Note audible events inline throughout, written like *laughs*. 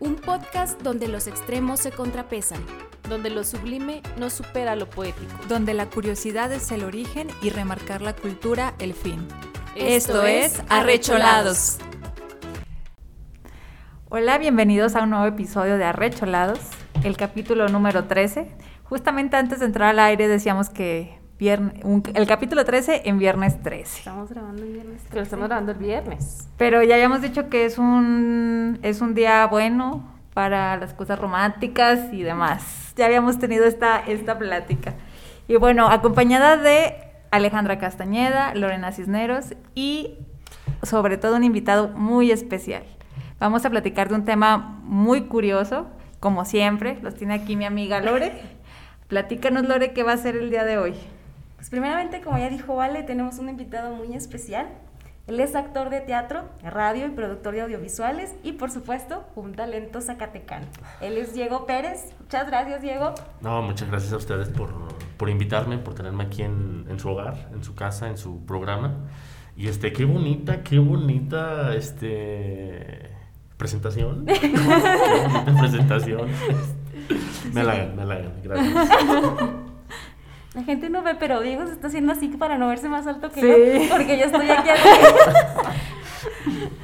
un podcast donde los extremos se contrapesan, donde lo sublime no supera lo poético, donde la curiosidad es el origen y remarcar la cultura el fin. Esto, es Arrecholados. Hola, bienvenidos a un nuevo episodio de Arrecholados, el capítulo número 13. Justamente antes de entrar al aire decíamos que el capítulo 13 en viernes 13. Estamos grabando el viernes 13. estamos grabando el viernes. Pero ya habíamos dicho que es un, es un día bueno para las cosas románticas y demás. Ya habíamos tenido esta, esta plática. Y bueno, acompañada de Alejandra Castañeda, Lorena Cisneros y sobre todo un invitado muy especial. Vamos a platicar de un tema muy curioso, como siempre, los tiene aquí mi amiga Lore. Platícanos, Lore, qué va a ser el día de hoy. Pues primeramente, como ya dijo Vale, tenemos un invitado muy especial. Él es actor de teatro, radio y productor de audiovisuales y por supuesto un talento zacatecano. Él es Diego Pérez. Muchas gracias Diego. No, muchas gracias a ustedes por, por invitarme, por tenerme aquí en, en, su hogar, en su casa, en su programa. Y este, qué bonita, qué bonita este, presentación. *laughs* qué bonita presentación. Me halagan, me halagan, gracias. *laughs* La gente no ve, pero Diego se está haciendo así para no verse más alto que yo, porque yo estoy aquí arriba.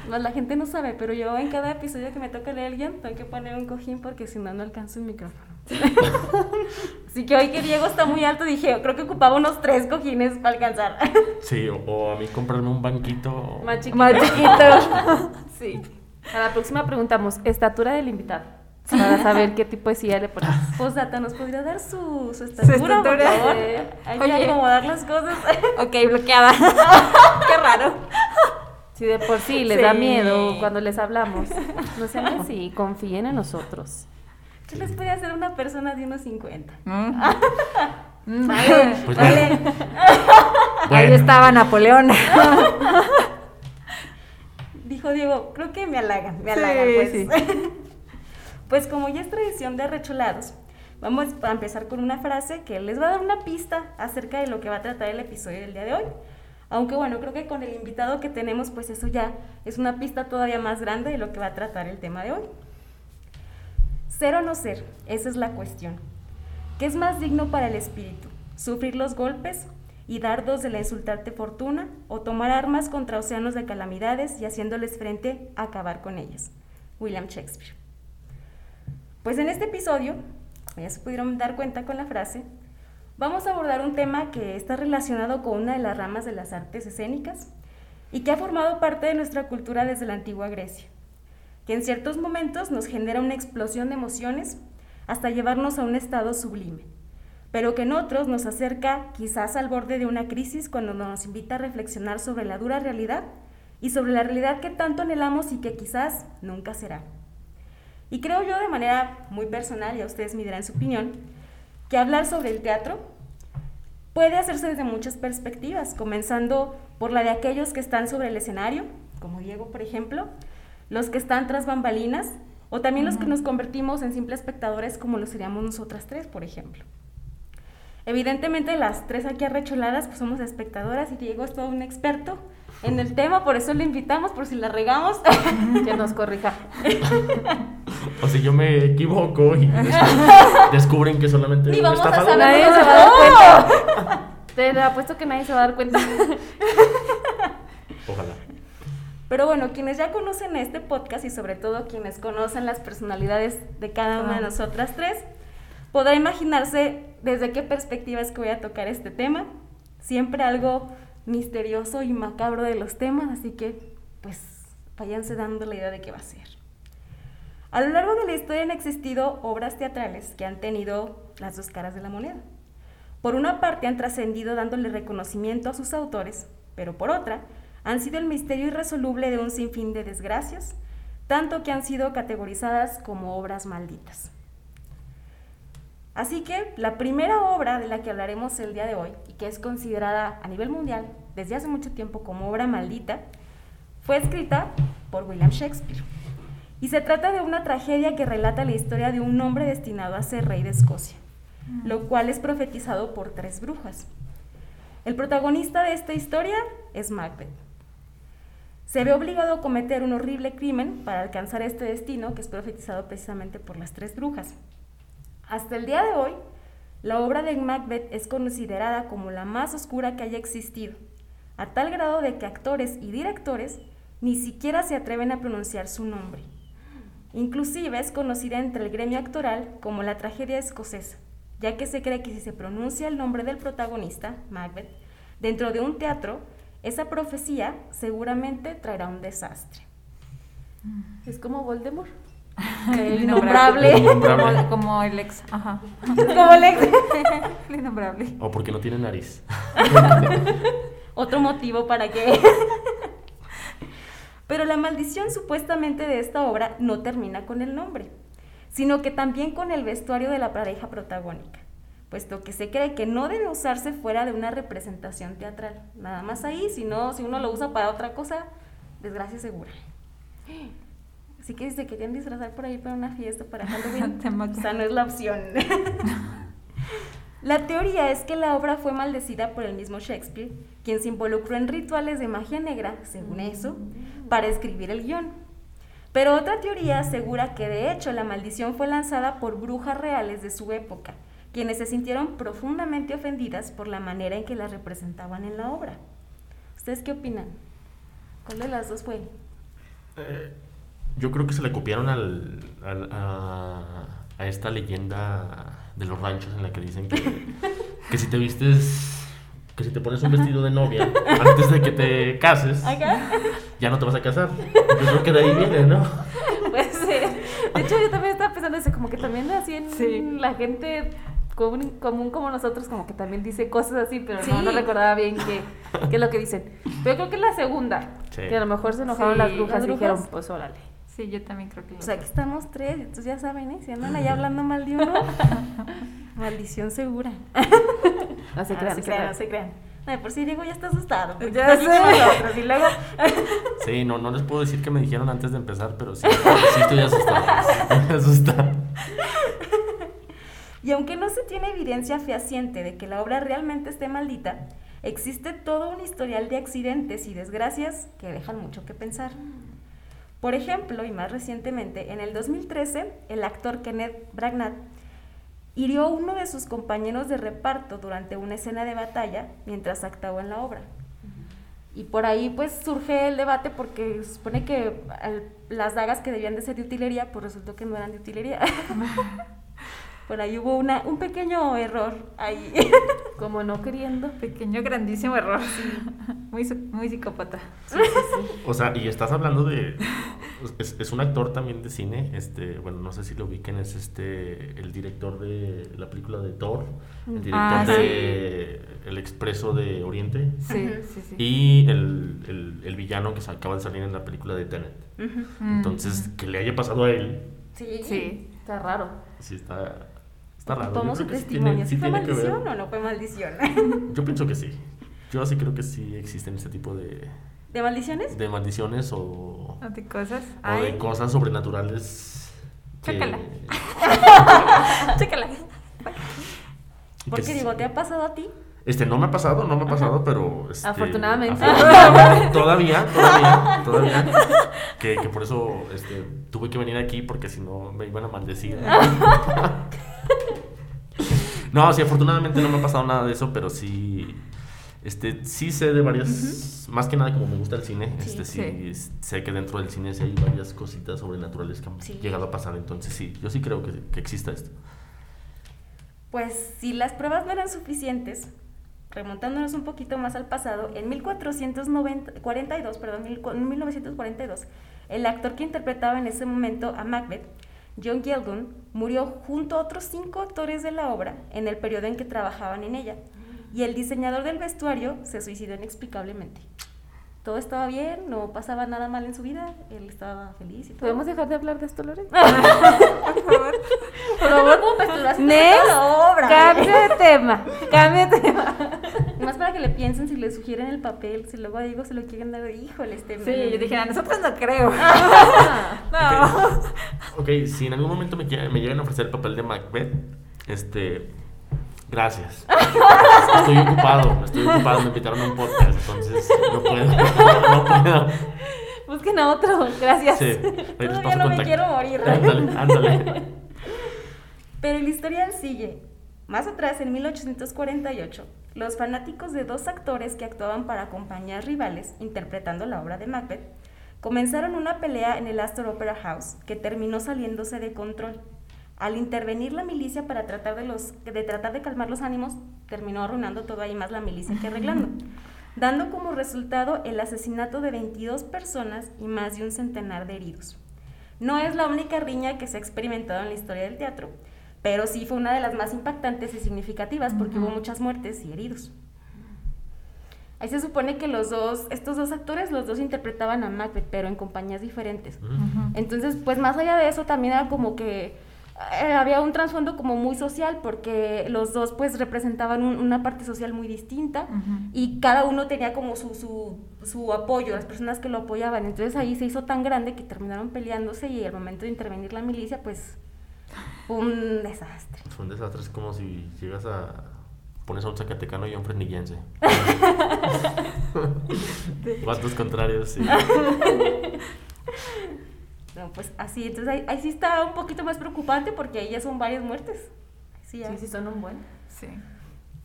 *laughs* la gente no sabe, pero yo en cada episodio que me toca de alguien tengo que poner un cojín porque si no, no alcanzo el micrófono. *laughs* Así que hoy que Diego está muy alto, dije, creo que ocupaba unos tres cojines para alcanzar. *laughs* Sí, o, a mí comprarme un banquito. Más chiquito. Más chiquito. sí. A la próxima preguntamos, estatura del invitado para *laughs* saber qué tipo de silla le pones. Posdata, ¿nos podría dar su, su estatura, por favor? *laughs* Hay que acomodar las cosas. *laughs* ok, bloqueada. qué raro. Si de por sí les da miedo cuando les hablamos, no sean así, confíen en nosotros. ¿Qué les puede hacer una persona de unos 50? Mm. Mm. Pues Ahí estaba Napoleón. Dijo Diego, creo que me halagan, me halagan, pues. Sí. Pues como ya es tradición de arrecholados, vamos a empezar con una frase que les va a dar una pista acerca de lo que va a tratar el episodio del día de hoy. Aunque bueno, creo que con el invitado que tenemos, pues eso ya es una pista todavía más grande de lo que va a tratar el tema de hoy. Ser o no ser, esa es la cuestión. ¿Qué es más digno para el espíritu? ¿Sufrir los golpes y dardos de la insultante fortuna o tomar armas contra océanos de calamidades y haciéndoles frente a acabar con ellas? William Shakespeare. Pues en este episodio, ya se pudieron dar cuenta con la frase, vamos a abordar un tema que está relacionado con una de las ramas de las artes escénicas y que ha formado parte de nuestra cultura desde la antigua Grecia, que en ciertos momentos nos genera una explosión de emociones hasta llevarnos a un estado sublime, pero que en otros nos acerca quizás al borde de una crisis cuando nos invita a reflexionar sobre la dura realidad y sobre la realidad que tanto anhelamos y que quizás nunca será. Y creo yo de manera muy personal, ya ustedes me dirán su opinión, que hablar sobre el teatro puede hacerse desde muchas perspectivas, comenzando por la de aquellos que están sobre el escenario, como Diego, por ejemplo, los que están tras bambalinas, o también los que nos convertimos en simples espectadores como lo seríamos nosotras tres, por ejemplo. Evidentemente las tres aquí arrecholadas pues somos espectadoras y Diego es todo un experto en el tema, por eso le invitamos, por si la regamos, que nos corrija. *laughs* O si yo me equivoco y descubren que solamente Ni vamos a saber, nadie se va a dar cuenta. *laughs* Te apuesto que nadie se va a dar cuenta. *laughs* Ojalá. Pero bueno, quienes ya conocen este podcast y sobre todo quienes conocen las personalidades de cada una de nosotras tres, podrá imaginarse desde qué perspectiva es que voy a tocar este tema. Siempre algo misterioso y macabro de los temas, así que pues váyanse dando la idea de qué va a ser. A lo largo de la historia han existido obras teatrales que han tenido las dos caras de la moneda. Por una parte han trascendido dándole reconocimiento a sus autores, pero por otra han sido el misterio irresoluble de un sinfín de desgracias, tanto que han sido categorizadas como obras malditas. Así que la primera obra de la que hablaremos el día de hoy, y que es considerada a nivel mundial desde hace mucho tiempo como obra maldita, fue escrita por William Shakespeare. Y se trata de una tragedia que relata la historia de un hombre destinado a ser rey de Escocia, mm. lo cual es profetizado por tres brujas. El protagonista de esta historia es Macbeth. se ve obligado a cometer un horrible crimen para alcanzar este destino que es profetizado precisamente por las tres brujas. Hasta el día de hoy, la obra de Macbeth es considerada como la más oscura que haya existido, a tal grado de que actores y directores ni siquiera se atreven a pronunciar su nombre. Inclusive es conocida entre el gremio actoral como la tragedia escocesa, ya que se cree que si se pronuncia el nombre del protagonista, Macbeth, dentro de un teatro, esa profecía seguramente traerá un desastre. Es como Voldemort. *laughs* El innombrable. El innombrable. Como, como el ex. Ajá. *laughs* Como el *laughs* El innombrable. O porque no tiene nariz. Otro motivo para que... *laughs* Pero la maldición supuestamente de esta obra no termina con el nombre, sino que también con el vestuario de la pareja protagónica, puesto que se cree que no debe usarse fuera de una representación teatral. Nada más ahí, si no, si uno lo usa para otra cosa, desgracia segura. Así que si se querían disfrazar por ahí para una fiesta, para Halloween, *laughs* o sea, no es la opción. *laughs* La teoría es que la obra fue maldecida por el mismo Shakespeare, quien se involucró en rituales de magia negra, según eso, para escribir el guion. Pero otra teoría asegura que de hecho la maldición fue lanzada por brujas reales de su época, quienes se sintieron profundamente ofendidas por la manera en que las representaban en la obra. ¿Ustedes qué opinan? ¿Cuál de las dos fue? Eh, yo creo que se le copiaron al, a esta leyenda de los ranchos en la que dicen que, que si te vistes, que si te pones un vestido de novia antes de que te cases, ya no te vas a casar. Yo creo que de ahí viene, ¿no? Puede ser. De hecho, yo también estaba pensando eso, como que también así en Sí. la gente común, común como nosotros, como que también dice cosas así, pero no, Sí. no recordaba bien qué, qué es lo que dicen. Pero creo que es la segunda, Sí. que a lo mejor se enojaron Sí, las brujas las y dijeron, pues órale. Sí, yo también creo que lo O sea, aquí estamos tres, entonces ya saben, ¿eh? Si andan allá hablando mal de uno, *laughs* maldición segura. *laughs* No se Ah, crean, se se crean, crean. no se crean. No, por sí Diego ya está asustado. Ya sé. nosotros, Y luego, *laughs* Sí, no, no les puedo decir que me dijeron antes de empezar, pero sí, sí estoy asustado. Estoy asustado. y aunque no se tiene evidencia fehaciente de que la obra realmente esté maldita, existe todo un historial de accidentes y desgracias que dejan mucho que pensar. Por ejemplo, y más recientemente, en el 2013, el actor Kenneth Branagh hirió a uno de sus compañeros de reparto durante una escena de batalla mientras actuaba en la obra. Y por ahí pues surge el debate porque se supone que al- las dagas que debían de ser de utilería, pues resultó que no eran de utilería. *laughs* por ahí hubo una, un pequeño error ahí. *laughs* Como no queriendo. Pequeño, grandísimo error. Muy, muy psicópata. O sea, y estás hablando de. Es, es un actor también de cine. Este, bueno, no sé si lo ubiquen, es este el director de la película de Thor, el director Ah, de El Expreso de Oriente Sí, sí, sí. y el, el- el villano que se acaba de salir en la película de Tenet. Mm, Entonces, que le haya pasado a él, Sí. Sí. Está raro. sí está, está raro. Yo Tomó su testimonio. tiene- ¿Sí fue maldición o no fue maldición? Yo pienso que sí. Yo sí creo que sí existen este tipo de, ¿De maldiciones? de maldiciones o, ¿No te cosas? o de cosas sobrenaturales. que- Chécala. *laughs* Chécala. que Porque digo, ¿te ha pasado a ti? Este, no me ha pasado, no me ha pasado, pero... este, Afortunadamente. afortunadamente, *laughs* todavía, todavía, todavía. Que, que por eso este, tuve que venir aquí porque si no me iban a maldecir. *laughs* No, sí, afortunadamente no me ha pasado nada de eso, pero sí... Este, sí sé de varias, más que nada como me gusta el cine, Sí, este sí, sí. sé que dentro del cine sí hay varias cositas sobrenaturales que han Sí. llegado a pasar, entonces sí, yo sí creo que, que exista esto. Pues si las pruebas no eran suficientes, remontándonos un poquito más al pasado, en 1442, perdón, mil cu- en 1942, el actor que interpretaba en ese momento a Macbeth, John Gielgud, murió junto a otros cinco actores de la obra en el periodo en que trabajaban en ella. Y el diseñador del vestuario se suicidó inexplicablemente. Todo estaba bien, no pasaba nada mal en su vida, él estaba feliz y todo. ¿Podemos dejar de hablar de esto, Lore? *laughs* por favor. Por favor, ¿cómo pasturaste Next, toda la obra? Cambio de tema. Cambio de tema. *laughs* Más para que le piensen si le sugieren el papel, si luego a Diego se lo quieren dar, híjole, este Sí, yo dije, a nosotros no creo. *laughs* No. Ok, si en algún momento me, quieren- me llegan a ofrecer el papel de Macbeth, este, Gracias. *laughs* Estoy ocupado, estoy ocupado, me invitaron a un podcast, entonces no puedo. No puedo. Busquen a otro, gracias. Sí, *laughs* paso no me quiero morir. Ándale, ándale. *laughs* Pero el historial sigue. Más atrás, en 1848, los fanáticos de dos actores que actuaban para compañías rivales interpretando la obra de Macbeth comenzaron una pelea en el Astor Opera House que terminó saliéndose de control. Al intervenir la milicia para tratar de, los, de tratar de calmar los ánimos, terminó arruinando todo ahí más la milicia que arreglando, dando como resultado el asesinato de 22 personas y más de un centenar de heridos. No es la única riña que se ha experimentado en la historia del teatro, pero sí fue una de las más impactantes y significativas porque hubo muchas muertes y heridos. Ahí se supone que los dos, estos dos actores, los dos interpretaban a Macbeth, pero en compañías diferentes. Entonces, pues más allá de eso, también era como que eh, había un trasfondo como muy social, porque los dos pues representaban un- una parte social muy distinta y cada uno tenía como su, su, su apoyo, las personas que lo apoyaban. Entonces ahí se hizo tan grande que terminaron peleándose y al momento de intervenir la milicia, pues fue un desastre. Fue un desastre, es como si llegas a. Pones a un zacatecano y a un frenillense. *laughs* Vatos contrarios, sí. *laughs* No, pues así, entonces ahí, ahí sí está un poquito más preocupante porque ahí ya son varias muertes. Sí, ya. Sí, sí, son un buen. Sí.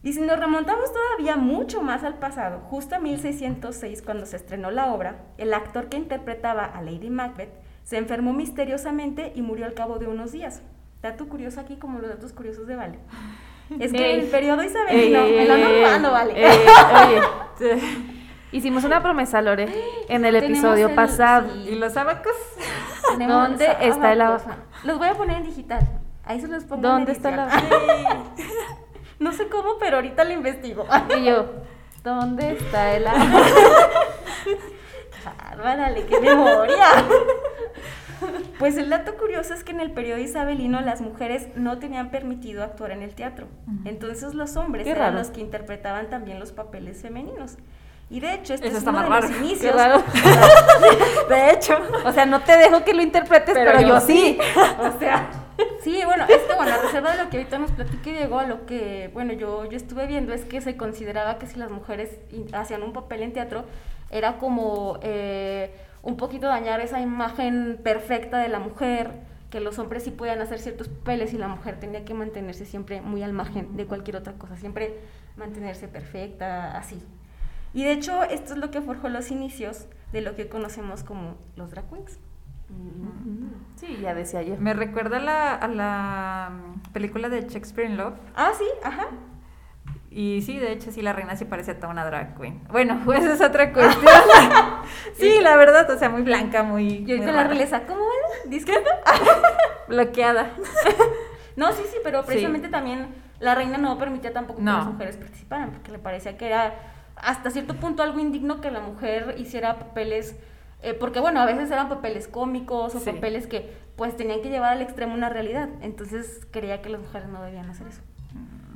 Y si nos remontamos todavía mucho más al pasado, justo a 1606 cuando se estrenó la obra, el actor que interpretaba a Lady Macbeth se enfermó misteriosamente y murió al cabo de unos días. Dato curioso aquí como los datos curiosos de Vale. Es que Ey. el periodo isabelino, Ey, me lo ando ey, Vale. ey, oye, *laughs* hicimos una promesa, Lore, en el Tenemos episodio el- pasado. sí. ¿Y los abacos? Tenemos ¿Dónde está el cosa. Los voy a poner en digital. Ahí se los pongo en ¿Dónde está edición. la *laughs* No sé cómo, pero ahorita lo investigo. Y yo, ¿dónde está el Bárbárale, qué memoria. Pues el dato curioso es que en el periodo isabelino las mujeres no tenían permitido actuar en el teatro. Entonces los hombres Qué eran raro. los que interpretaban también los papeles femeninos. Y de hecho, este Eso es está uno más de raro. los inicios. *laughs* De hecho. O sea, no te dejo que lo interpretes, pero, yo sí. *laughs* O sea, sí, bueno, esto, bueno, a reserva de lo que ahorita nos platique Diego, a lo que, bueno, yo, yo estuve viendo es que se consideraba que si las mujeres hacían un papel en teatro, era como eh, un poquito dañar esa imagen perfecta de la mujer, que los hombres sí podían hacer ciertos papeles y la mujer tenía que mantenerse siempre muy al margen de cualquier otra cosa, siempre mantenerse perfecta, así. Y de hecho, esto es lo que forjó los inicios de lo que conocemos como los drag queens. Sí, ya decía yo. Me recuerda a la, a la mm, película de Shakespeare in Love. Ah, sí, ajá. Y sí, de hecho, sí, la reina sí parecía toda una drag queen. Bueno, *laughs* pues esa es otra cuestión. *laughs* sí, la verdad, o sea, muy blanca, muy. Y ahorita muy la realeza, ¿cómo vale? Disculpa. *laughs* Bloqueada. No, sí, sí, pero precisamente también la reina no permitía tampoco que No. las mujeres participaran, porque le parecía que era hasta cierto punto algo indigno que la mujer hiciera papeles, eh, porque bueno, a veces eran papeles cómicos o Sí. papeles que pues tenían que llevar al extremo una realidad, entonces creía que las mujeres no debían hacer eso.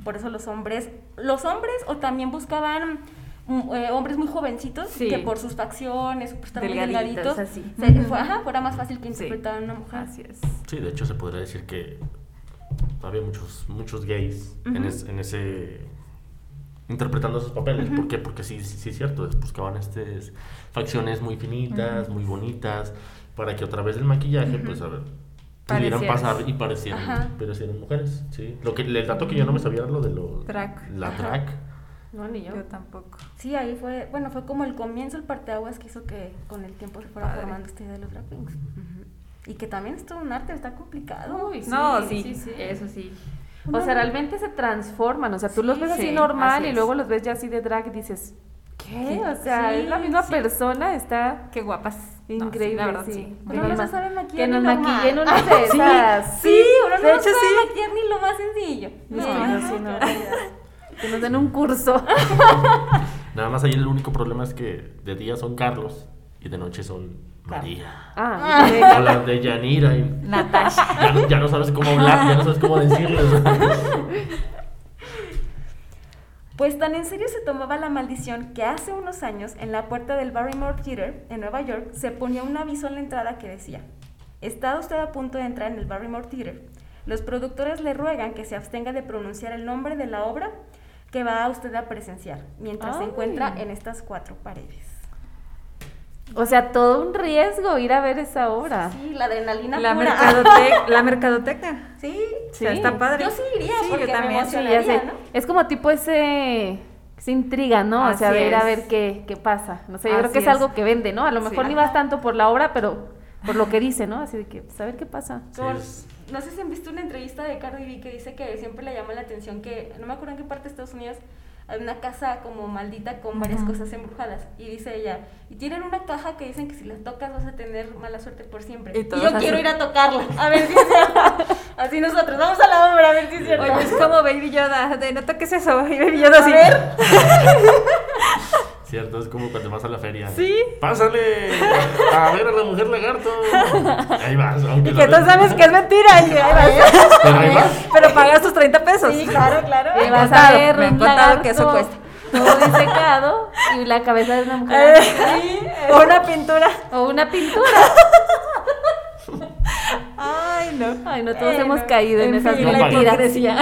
Por eso los hombres, los hombres o también buscaban mm, eh, hombres muy jovencitos Sí. que por sus facciones, por estar muy Delgaditos, delgaditos, así. se- Ujú. fue- ajá, fuera más fácil que Sí. interpretaran a una mujer. Así es. Sí, de hecho se podría decir que había muchos, muchos gays en, es- en ese interpretando esos papeles. ¿Por qué? Porque sí, sí, sí es cierto, buscaban estas facciones muy finitas, muy bonitas, para que a través del maquillaje, pues a ver, pudieran pasar y parecieran, parecieran mujeres, sí. Lo que, el dato que yo no me sabía era lo de lo, Drag. la drag. No, ni yo. Yo tampoco. Sí, ahí fue, bueno, fue como el comienzo, el parteaguas que hizo que con el tiempo se fuera Padre. formando esta idea de los. Ujú. Y que también es todo un arte, está complicado. Uy, sí, No, sí. sí, sí, eso sí. No. O sea, realmente se transforman. O sea, tú los ves así Sí, normal así y luego los ves ya así de drag y dices, ¿qué? O sea, sí, es la misma sí. persona, está Qué guapas. No, sí, increíble. la verdad, sí. sí. Uno Que no nos se sabe maquillar Que ni nos lo maquillen más. una de Sí, esas. Sí, uno no hecho, sabe sí. maquillar ni lo más sencillo. Sí, No, no, sí, no. Que nos den un curso. Nada más ahí el único problema es que de día son Carlos y de noche son María. Ah, O las *laughs* de Yanira. y Natasha. *laughs* ya, no, ya no sabes cómo hablar, ya no sabes cómo decirles. *laughs* Pues tan en serio se tomaba la maldición que hace unos años en la puerta del Barrymore Theater en Nueva York se ponía un aviso en la entrada que decía, ¿está usted a punto de entrar en el Barrymore Theater? Los productores le ruegan que se abstenga de pronunciar el nombre de la obra que va a usted a presenciar mientras se encuentra en estas cuatro paredes. O sea, todo un riesgo ir a ver esa obra. Sí, la adrenalina La, pura. mercadote- *laughs* la mercadotecnia. Sí, O sea, Sí. está padre. Yo sí iría Sí, porque yo me también. Sí, emocionaría, ya sé. ¿no? Es como tipo ese esa intriga, ¿no? o sea, de ir a es. ver qué, qué pasa. No sé, yo creo que es, es. algo que vende, ¿no? A lo mejor Sí. ni vas tanto por la obra, pero por lo que dice, ¿no? Así de que, pues, a ver qué pasa. Sí, es- no sé si han visto una entrevista de Cardi B que dice que siempre le llama la atención que, no me acuerdo en qué parte de Estados Unidos, una casa como maldita con varias cosas embrujadas. Y dice ella, y tienen una caja que dicen que si la tocas vas a tener mala suerte por siempre. Y yo así. quiero ir a tocarla, a ver si es cierto. *laughs* Así nosotros, vamos a la obra a ver si es cierto. Oye, es como Baby Yoda, de no toques eso, y Baby Yoda así. *laughs* Cierto, es como cuando vas a la feria. Sí. ¡Pásale! A ver a la mujer lagarto. Ahí vas, aunque Y que tú sabes que es mentira. Y ahí vas. Pero ahí vas. Pero pagas tus 30 pesos. Sí, claro, claro. Y vas a ver me han contado que eso cuesta. Todo disecado y la cabeza de una mujer. Eh, o una pintura. O una pintura. Ay, no. Ay, no, todos hemos caído en, en esas fin, la mentiras. hipocresía.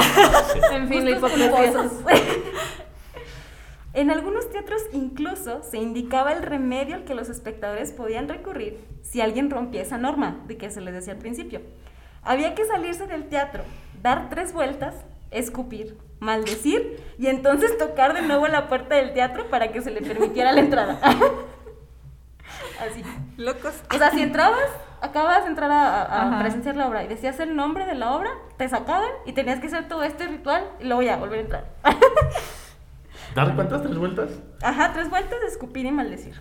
en fin, la hipocresía. En algunos teatros incluso se indicaba el remedio al que los espectadores podían recurrir si alguien rompía esa norma de que se les decía al principio. Había que salirse del teatro, dar tres vueltas, escupir, maldecir y entonces tocar de nuevo la puerta del teatro para que se le permitiera la entrada. *laughs* Así. Locos. O sea, si entrabas, acabas de entrar a, a- presenciar la obra y decías el nombre de la obra, te sacaban y tenías que hacer todo este ritual y luego ya volver a entrar. *laughs* ¿Dar cuántas? ¿Tres vueltas? Ajá, tres vueltas de escupir y maldecir.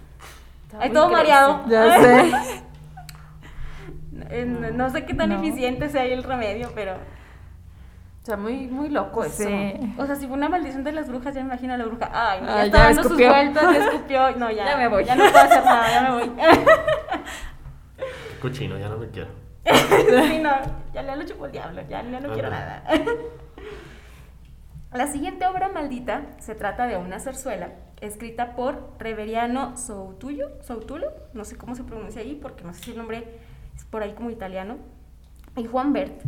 Hay todo crazy. mareado. Ya sé. *laughs* Eh, no- no sé qué tan No. eficiente sea el remedio, pero. O sea, muy, muy loco eso. Sí. O sea, si fue una maldición de las brujas, ya me imagino a la bruja. Ay, no, ya Ay, está ya dando sus escupió. vueltas, ya escupió. *laughs* No, ya. Ya me voy. Ya no puedo hacer nada, ya me voy. Cochino, ya no me quiero. *laughs* Sí, no, ya le lo chupó el diablo, ya, ya no quiero nada. La siguiente obra maldita se trata de una zarzuela escrita por Reveriano Soutulo, Soutulo, no sé cómo se pronuncia ahí porque no sé si el nombre es por ahí como italiano, y Juan Bert.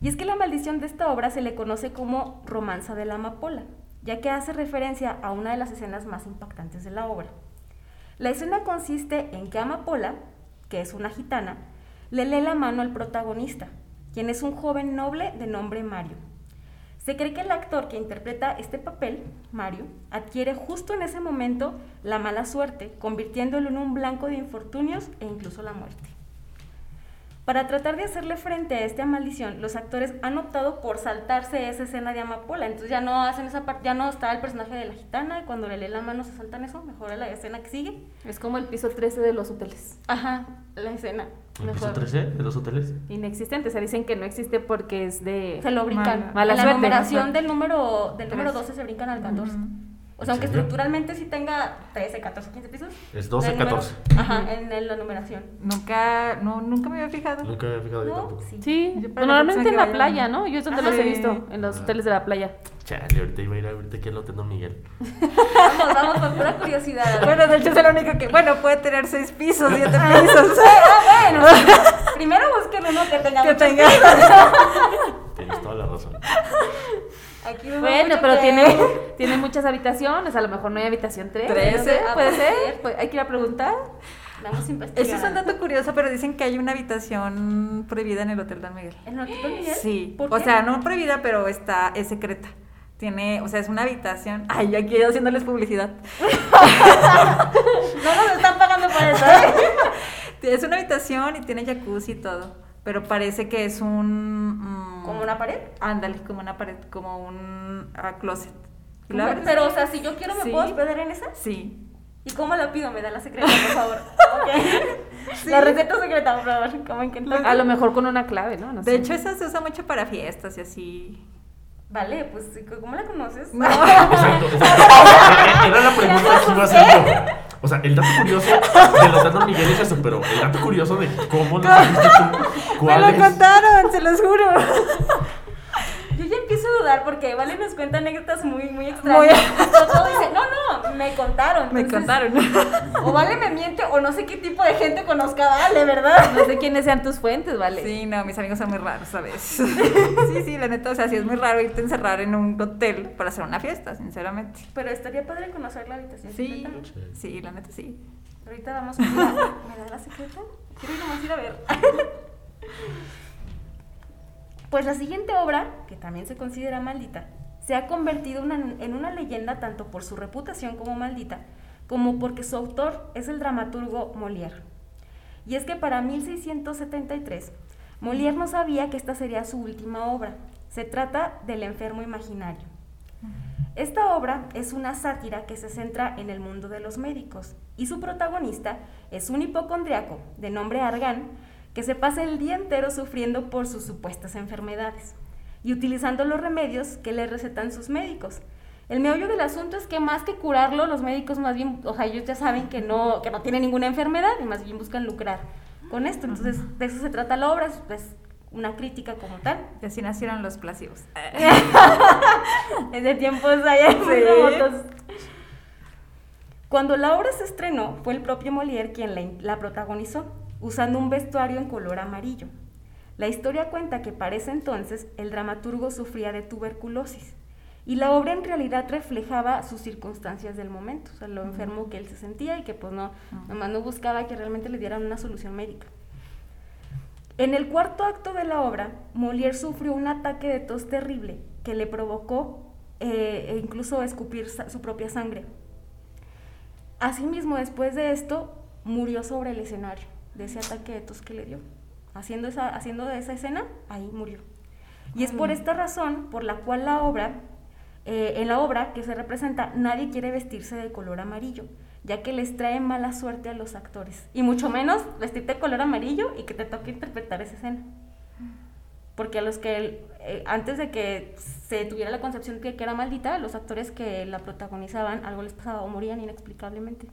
Y es que la maldición de esta obra se le conoce como Romanza de la Amapola, ya que hace referencia a una de las escenas más impactantes de la obra. La escena consiste en que Amapola, que es una gitana, le lee la mano al protagonista, quien es un joven noble de nombre Mario. Se cree que el actor que interpreta este papel, Mario, adquiere justo en ese momento la mala suerte, convirtiéndolo en un blanco de infortunios e incluso la muerte. Para tratar de hacerle frente a esta maldición, los actores han optado por saltarse esa escena de Amapola. Entonces ya no hacen esa parte, ya no está el personaje de la gitana y cuando le lee la mano se saltan eso, mejor la escena que sigue. Es como el piso 13 de los hoteles. Ajá, la escena. ¿El piso Mejor. 13 de los hoteles? Inexistente. O sea, dicen que no existe porque es de... Se lo brincan. Mala- mala En la suerte, numeración del número del número Tres. 12 se brincan al 14. Ujú. O sea, aunque estructuralmente sí tenga 13, 14, 15 pisos. Es 12, el número- 14. Ajá, en, en la numeración. Nunca, no, nunca me había fijado. Nunca me había fijado yo ¿No? tampoco. Sí. Sí, Yo normalmente en la que playa. ¿no? Yo es donde Ajá. los he visto, en los Ah. hoteles de la playa. Chale, ahorita iba a ir a verte aquí al Hotel Don Miguel. Vamos, vamos, por pura curiosidad. *laughs* Bueno, de hecho es el único que, bueno, puede tener seis pisos, siete *laughs* pisos. Ah, bueno. *laughs* Primero busquen uno que tenga que tenga. Tienes toda la razón. Aquí Bueno, pero que- tiene, *laughs* tiene muchas habitaciones. A lo mejor no hay habitación 3. Trece. Ah, puede puede ser. Pues hay que ir a preguntar. Vamos a investigar. Eso es un dato curioso, pero dicen que hay una habitación prohibida en el Hotel Don Miguel. ¿En el Hotel Don Miguel? Sí, ¿Por o qué? sea, no prohibida, pero está, es secreta. Tiene, o sea, es una habitación. Ay, aquí haciéndoles publicidad. *laughs* No nos están pagando por eso. ¿eh? *laughs* Es una habitación y tiene jacuzzi y todo, pero parece que es un... mm, ¿Como una pared? Ándale, como una pared, como un ah, closet. ¿Y lo Pero, pero, o sea, si yo quiero, ¿me Sí. puedo hospedar en esa? Sí. ¿Y cómo la pido? Me da la secreta, por favor. *laughs* Ok. *laughs* La receta secreta, por favor. Como en. A lo mejor con una clave, ¿no? No De sé. hecho, esa se usa mucho para fiestas y así. Vale, pues, ¿cómo la conoces? No. *laughs* Exacto. exacto. Era la pregunta que iba a hacer yo. O sea, el dato curioso del Hotel Don Miguel es eso, pero el dato curioso de cómo *laughs* lo dijiste tú, Me ¿cuál lo es? contaron, se los juro. Empiezo dudar porque Vale nos cuenta anécdotas muy, muy extrañas. *laughs* Todo dice, no, no, me contaron. Me Entonces, contaron. *laughs* O Vale me miente o no sé qué tipo de gente conozca a Vale, ¿verdad? No sé quiénes sean tus fuentes, ¿vale? Sí, no, mis amigos son muy raros, ¿sabes? *laughs* sí, sí, la neta, o sea, sí es muy raro irte a encerrar en un hotel para hacer una fiesta, sinceramente. Pero estaría padre conocer la habitación Sí, secreta. sí, la neta sí. Ahorita vamos a a... ¿Me da la secreta? Quiero ir nomás ir a ver. Pues la siguiente obra, que también se considera maldita, se ha convertido una- en una leyenda tanto por su reputación como maldita, como porque su autor es el dramaturgo Molière. Y es que para 1673, Molière no sabía que esta sería su última obra. Se trata del enfermo imaginario. Esta obra es una sátira que se centra en el mundo de los médicos y su protagonista es un hipocondriaco de nombre Argan que se pasa el día entero sufriendo por sus supuestas enfermedades y utilizando los remedios que le recetan sus médicos. El meollo del asunto es que más que curarlo, los médicos más bien, o sea, ellos ya saben que no, que no tiene ninguna enfermedad y más bien buscan lucrar con esto. Entonces, de eso se trata la obra, es, es una crítica como tal. Y así nacieron los placivos. *laughs* *laughs* Es de tiempos allá Sí. Cuando la obra se estrenó, fue el propio Molière quien la, la protagonizó, usando un vestuario en color amarillo. La historia cuenta que para ese entonces el dramaturgo sufría de tuberculosis y la obra en realidad reflejaba sus circunstancias del momento, o sea, lo enfermo que él se sentía y que pues no, nomás no buscaba que realmente le dieran una solución médica. En el cuarto acto de la obra, Molière sufrió un ataque de tos terrible que le provocó eh, e incluso escupir su propia sangre. Asimismo, después de esto, murió sobre el escenario de ese ataque de tos que le dio. Haciendo esa, haciendo esa escena, ahí murió. Y es por esta razón por la cual la obra, eh, en la obra que se representa, nadie quiere vestirse de color amarillo, ya que les trae mala suerte a los actores. Y mucho menos vestirte de color amarillo y que te toque interpretar esa escena. Porque a los que, eh, antes de que se tuviera la concepción de que era maldita, los actores que la protagonizaban, algo les pasaba o morían inexplicablemente.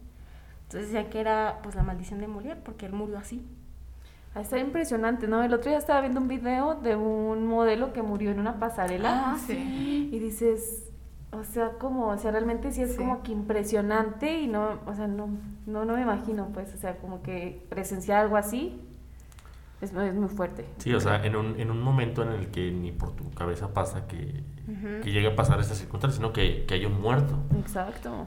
Entonces decían que era pues la maldición de Molière, porque él murió así. Ah, Está impresionante, ¿no? El otro día estaba viendo un video de un modelo que murió en una pasarela. Ah, sí. Y dices, o sea, como, o sea, realmente sí es Sí. como que impresionante y no, o sea, no, no, no me imagino, pues, o sea, como que presenciar algo así es, es muy fuerte. Sí, o sea, en un, en un momento en el que ni por tu cabeza pasa que, que llegue a pasar esta circunstancia, sino que, que haya un muerto. Exacto.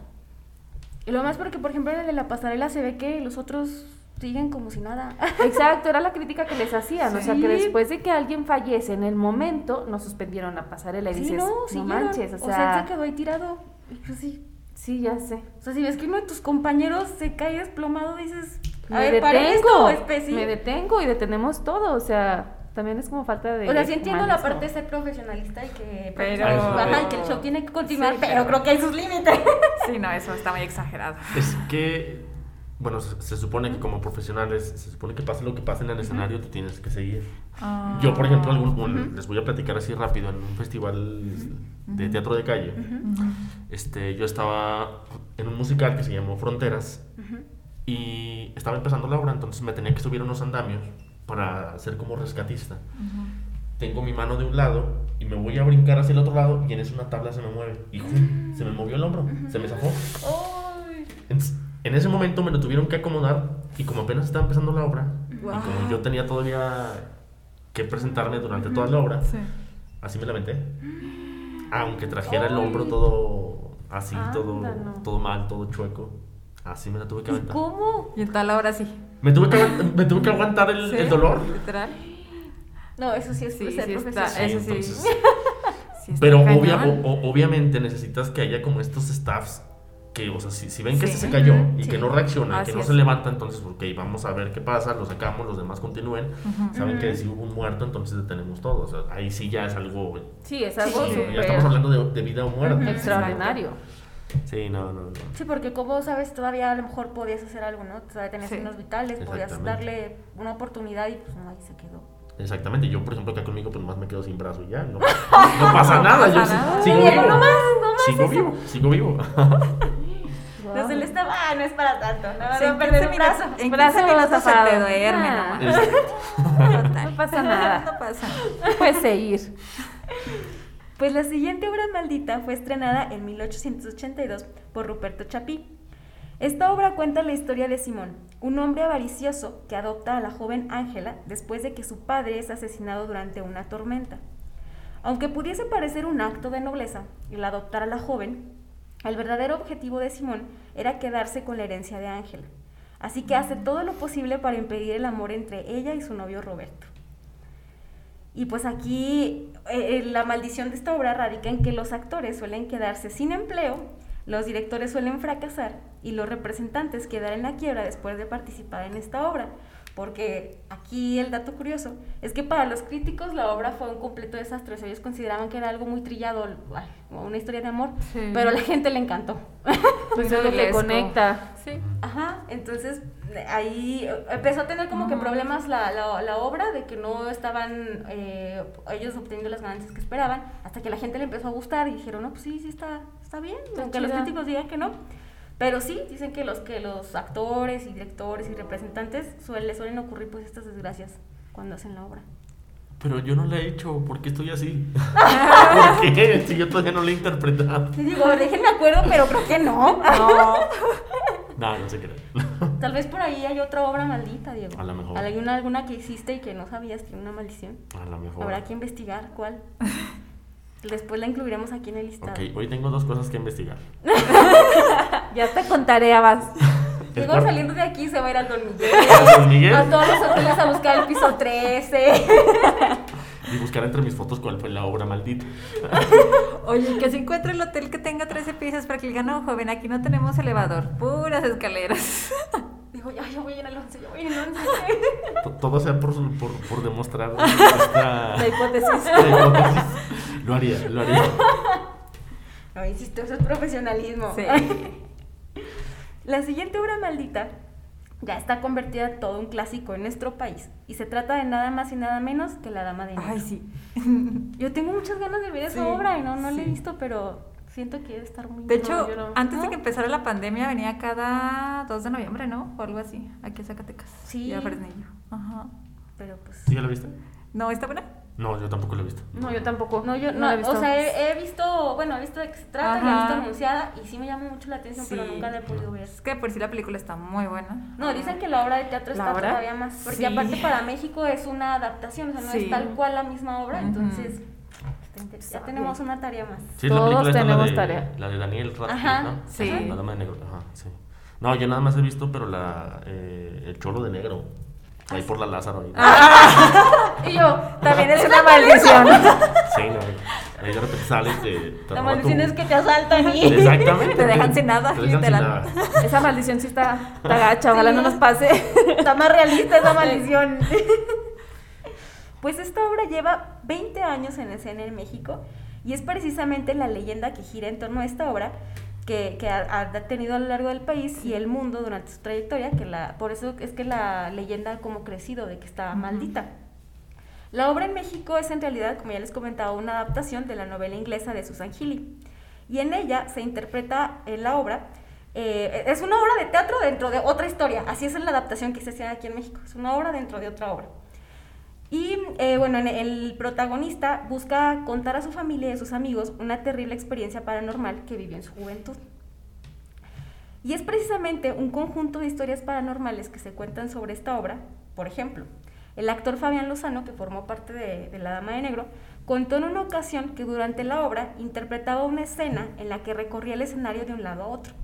Y lo más porque, por ejemplo, en el de la pasarela se ve que los otros siguen como si nada. *laughs* Exacto, era la crítica que les hacían, o sea, que después de que alguien fallece en el momento, no suspendieron la pasarela y Sí, dices, no, no, manches, o él sea, se quedó ahí tirado. Y pues sí. sí, ya sé. O sea, si ves que uno de tus compañeros se cae desplomado, dices, a me ver, para detengo, esto, sí. me detengo y detenemos todo, o sea, también es como falta de O sea, sí entiendo la parte de ser profesionalista y que, Pero- Ajá, y que el show tiene que continuar, Sí, pero, pero- creo que hay sus límites. *laughs* Sí, no, eso está muy exagerado. Es que, bueno, se, se supone que como profesionales, se supone que pase lo que pase en el escenario, te tienes que seguir. Ah. Yo, por ejemplo, algún- un- les voy a platicar así rápido en un festival de teatro de calle. este, yo estaba en un musical que se llamó Fronteras y estaba empezando la obra, entonces me tenía que subir unos andamios para ser como rescatista. Tengo mi mano de un lado y me voy a brincar hacia el otro lado y en eso una tabla se me mueve y ¡jum! se me movió el hombro, se me zafó. En ese momento me lo tuvieron que acomodar y como apenas estaba empezando la obra y como yo tenía todavía que presentarme durante toda la obra, Sí. así me la aventé. Aunque trajera el hombro todo así, todo, todo mal, todo chueco. Así me la tuve que ¿Y aventar. cómo? Y en tal hora sí. Me tuve que, me tuve que aguantar el, ¿Sí? el dolor. Literal. No, eso sí es Sí, ser sí está, profesional. eso sí. entonces- *laughs* Sí está Pero obvia- o- obviamente necesitas que haya como estos staffs que, o sea, si, si ven que Sí. este se cayó y Sí. que no reacciona, Así que no es. se levanta, entonces, ok, vamos a ver qué pasa, lo sacamos, los demás continúen. Saben que si hubo un muerto, entonces detenemos todo. O sea, ahí sí ya es algo. Sí, es algo ya estamos hablando de, de vida o muerte. extraordinario. Sí, no, no, no. Sí, porque como sabes, todavía a lo mejor podías hacer algo, ¿no? Todavía tenías Sí. signos vitales, podías darle una oportunidad y pues no, ahí se quedó. Exactamente, yo por ejemplo acá conmigo pues nomás me quedo sin brazo y ya, no, *laughs* no pasa nada, yo pasa nada. sigo vivo. no más, no más sigo eso. vivo, sigo vivo. *laughs* No se le estaba, ah, no es para tanto, no, Sí, no perder 15 un brazo. En Brazo 15 minutos se te duerme Ah. nomás. *laughs* No pasa nada. No pasa. Puedes seguir. Pues la siguiente obra maldita fue estrenada en 1882 por Ruperto Chapí. Esta obra cuenta la historia de Simón, un hombre avaricioso que adopta a la joven Ángela después de que su padre es asesinado durante una tormenta. Aunque pudiese parecer un acto de nobleza el adoptar a la joven, el verdadero objetivo de Simón era quedarse con la herencia de Ángela. Así que hace todo lo posible para impedir el amor entre ella y su novio Roberto. Y pues aquí eh, eh, la maldición de esta obra radica en que los actores suelen quedarse sin empleo, los directores suelen fracasar y los representantes quedar en la quiebra después de participar en esta obra porque aquí el dato curioso es que para los críticos la obra fue un completo desastre. ellos consideraban que era algo muy trillado, una historia de amor, pero a la gente le encantó. Pues *laughs* es lo que conecta. Sí. Ajá, entonces ahí empezó a tener como que problemas la, la, obra, de que no estaban eh, ellos obteniendo las ganancias que esperaban, hasta que la gente le empezó a gustar y dijeron, no, pues sí, sí está, está bien, aunque los críticos digan que no. Pero sí, dicen que los, que los actores y directores y representantes suele, suelen ocurrir pues estas desgracias cuando hacen la obra. Pero yo no la he hecho, ¿por qué estoy así? *laughs* ¿Por qué? Si yo todavía no la he interpretado. Sí, digo, déjenme acuerdo, pero creo que no. No. *laughs* *laughs* no, no sé qué. Tal vez por ahí hay otra obra maldita, Diego. A lo mejor. Hay una, alguna que hiciste y que no sabías que era una maldición. A lo mejor. Habrá que investigar cuál. *laughs* Después la incluiremos aquí en el listado. Ok, hoy tengo dos cosas que investigar. *laughs* ya te contaré, Abas. Luego saliendo de aquí se va a ir al Don Miguel. ¿A Don Miguel? A todos los hoteles a buscar el piso 13. Y buscar entre mis fotos cuál fue la obra maldita. *laughs* Oye, que se encuentre el hotel que tenga 13 pisos para que diga, no, joven, aquí no tenemos elevador, puras escaleras. *laughs* Digo, ya, yo voy en el 11, yo voy en el 11. *laughs* Todo sea por, por, por demostrar esta... La hipótesis. La hipótesis. Lo haría, lo haría. No, insisto, eso es profesionalismo. Sí. La siguiente obra maldita ya está convertida en todo un clásico en nuestro país y se trata de nada más y nada menos que La Dama de Negro. Ay, sí. *laughs* Yo tengo muchas ganas de ver esa obra y no, no la he visto, pero siento que debe estar muy De hecho, no. antes de que empezara la pandemia venía cada 2 de noviembre, ¿no? O algo así, aquí a Zacatecas. Sí. Y a Fresnillo. Ajá. Pero pues... ¿Sí ya la viste? ¿No está buena? No, yo tampoco la he visto. No, yo tampoco. No, yo No no, la he visto. o sea, he, he visto, bueno, he visto de qué se trata, la he visto anunciada y sí me llama mucho la atención, pero nunca la he podido ver. Es que por sí la película está muy buena. No, dicen que la obra de teatro ¿La está obra? todavía más, porque Sí. aparte para México es una adaptación, o sea, no Sí. es tal cual la misma obra, Ujú. entonces está inter- ya tenemos una tarea más. Sí, la Todos la tenemos de, tarea. La de Daniel Radcliffe, Ajá, ¿no? sí. La dama de negro, ajá, sí. No, yo nada más he visto, pero la, eh, el cholo de negro. Ahí por la Lázaro. Ahí. Y yo, También es una maldición. Sí, no. Ahí de repente sales te la maldición tu- es que te asaltan y... Exactamente. Te dejan sin nada, Te dejan sin nada. Esa maldición sí está, está gacha, ojalá Sí. no nos pase. Está más realista esa maldición. *laughs* Pues esta obra lleva 20 años en escena en México y es precisamente la leyenda que gira en torno a esta obra que, que ha, ha tenido a lo largo del país y el mundo durante su trayectoria, que la, por eso es que la leyenda ha como crecido de que está maldita. La obra en México es en realidad, como ya les comentaba, una adaptación de la novela inglesa de Susan Healy. Y en ella se interpreta en la obra, eh, es una obra de teatro dentro de otra historia, así es la adaptación que se hace aquí en México, es una obra dentro de otra obra. Y eh, bueno, en- el protagonista busca contar a su familia y a sus amigos una terrible experiencia paranormal que vivió en su juventud. Y es precisamente un conjunto de historias paranormales que se cuentan sobre esta obra. Por ejemplo, el actor Fabián Lozano, que formó parte de, de La Dama de Negro, contó en una ocasión que durante la obra interpretaba una escena en la que recorría el escenario de un lado a otro.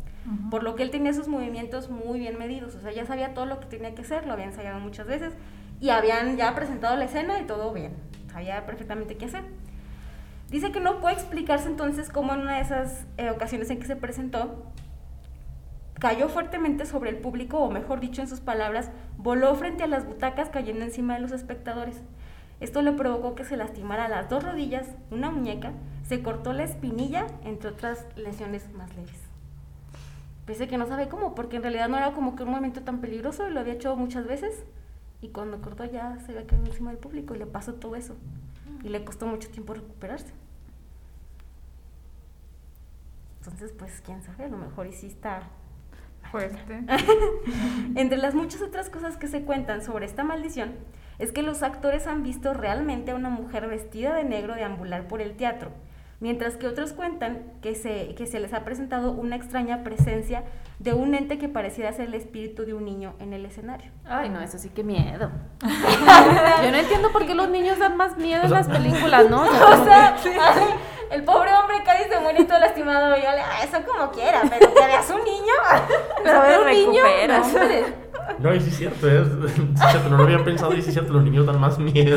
Por lo que él tenía sus movimientos muy bien medidos, o sea, ya sabía todo lo que tenía que hacer, lo había ensayado muchas veces y habían ya presentado la escena y todo bien, sabía perfectamente qué hacer. Dice que no puede explicarse entonces cómo en una de esas eh, ocasiones en que se presentó, cayó fuertemente sobre el público, o mejor dicho, en sus palabras, voló frente a las butacas cayendo encima de los espectadores. Esto le provocó que se lastimara las dos rodillas, una muñeca, se cortó la espinilla, entre otras lesiones más leves. Pese que no sabe cómo, porque en realidad no era como que un movimiento tan peligroso, lo había hecho muchas veces, y cuando cortó ya se había caído encima del público y le pasó todo eso. Y le costó mucho tiempo recuperarse. Entonces, pues, quién sabe, a lo mejor y sí está Fuerte. *laughs* entre las muchas otras cosas que se cuentan sobre esta maldición, es que los actores han visto realmente a una mujer vestida de negro deambular por el teatro, mientras que otros cuentan que se, que se les ha presentado una extraña presencia de un ente que pareciera ser el espíritu de un niño en el escenario. Ay, no, eso sí que miedo. *laughs* Yo no entiendo por qué los niños dan más miedo en las películas, ¿no? O sea, *laughs* como O sea, *laughs* ay, el pobre hombre casi se muere todo lastimado. Y yo le, "Ah, eso como quiera, pero que veas un niño. pero ver un niño, no, hombre. No, y sí es cierto, es, sí es cierto, no lo había pensado y sí es cierto, los niños dan más miedo.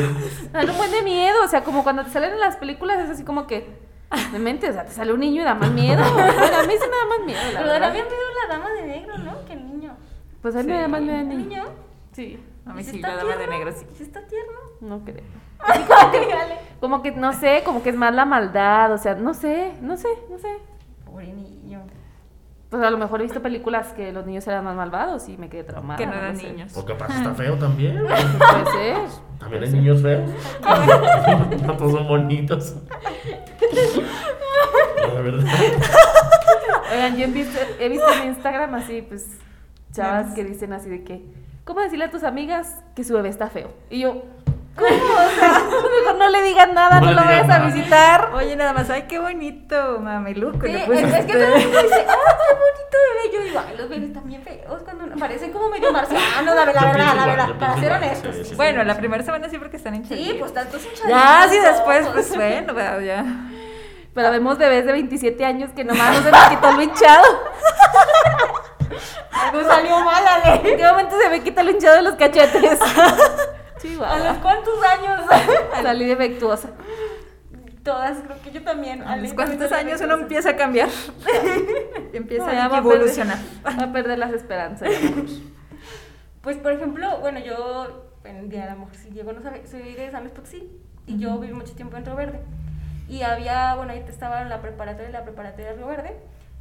Dan un buen de miedo, o sea, como cuando te salen en las películas es así como que, *laughs* de mente, o sea, te sale un niño y da más miedo. *laughs* Bueno, a mí sí me da más miedo, la Pero verdad. también veo la dama de negro, ¿no? Que el niño. Pues a mí me da más miedo el ¿El niño. niño? Sí, A mí ¿Y si sí, la dama de negro sí. ¿Sí está tierno? no creo. *laughs* Así como que. Como que, no sé, como que es más la maldad, o sea, no sé, no sé, no sé. Pobre niño. Pues a lo mejor he visto películas que los niños eran más malvados y me quedé traumada. Que no eran sé. niños. O capaz está feo también. Puede ser. También hay niños feos. No todos son bonitos. La verdad. Oigan, yo he visto, he visto en Instagram así, pues, chavas que dicen así de que, ¿cómo decirle a tus amigas que su bebé está feo? Y yo, ¿cómo? O sea, *laughs* mejor no le digan nada, No lo vayas a visitar. Oye, nada más, ay, qué bonito, mameluco. Sí, es, que todo el mundo dice, ¡ah, qué bonito bebé! Yo digo, ay, los bebés están bien feos cuando no- parecen como medio marcianos, la, verdad, la igual, verdad, para ser honestos. sí, sí. sí. Bueno, la primera semana sí porque están en Sí, pues tantos hinchaditos. Ya, sí, después, pues *laughs* bueno, bueno, ya. Pero vemos bebés de 27 años que nomás no se les quitó lo hinchado. Algo salió mal, Ale. ¿En qué momento se me quita lo hinchado de los cachetes? *laughs* ¿A los cuántos años? *laughs* Salí defectuosa. Todas, creo que yo también. A los cuántos años uno empieza a cambiar. *laughs* empieza No, a va a evolucionar. Va a perder las esperanzas. *laughs* Pues, por ejemplo, bueno, yo en día de la mujer sí llego, no sabe, soy de San Luis Potosí y yo viví mucho tiempo en Río Verde. Y había, bueno, ahí estaba en la preparatoria, la preparatoria de Río Verde,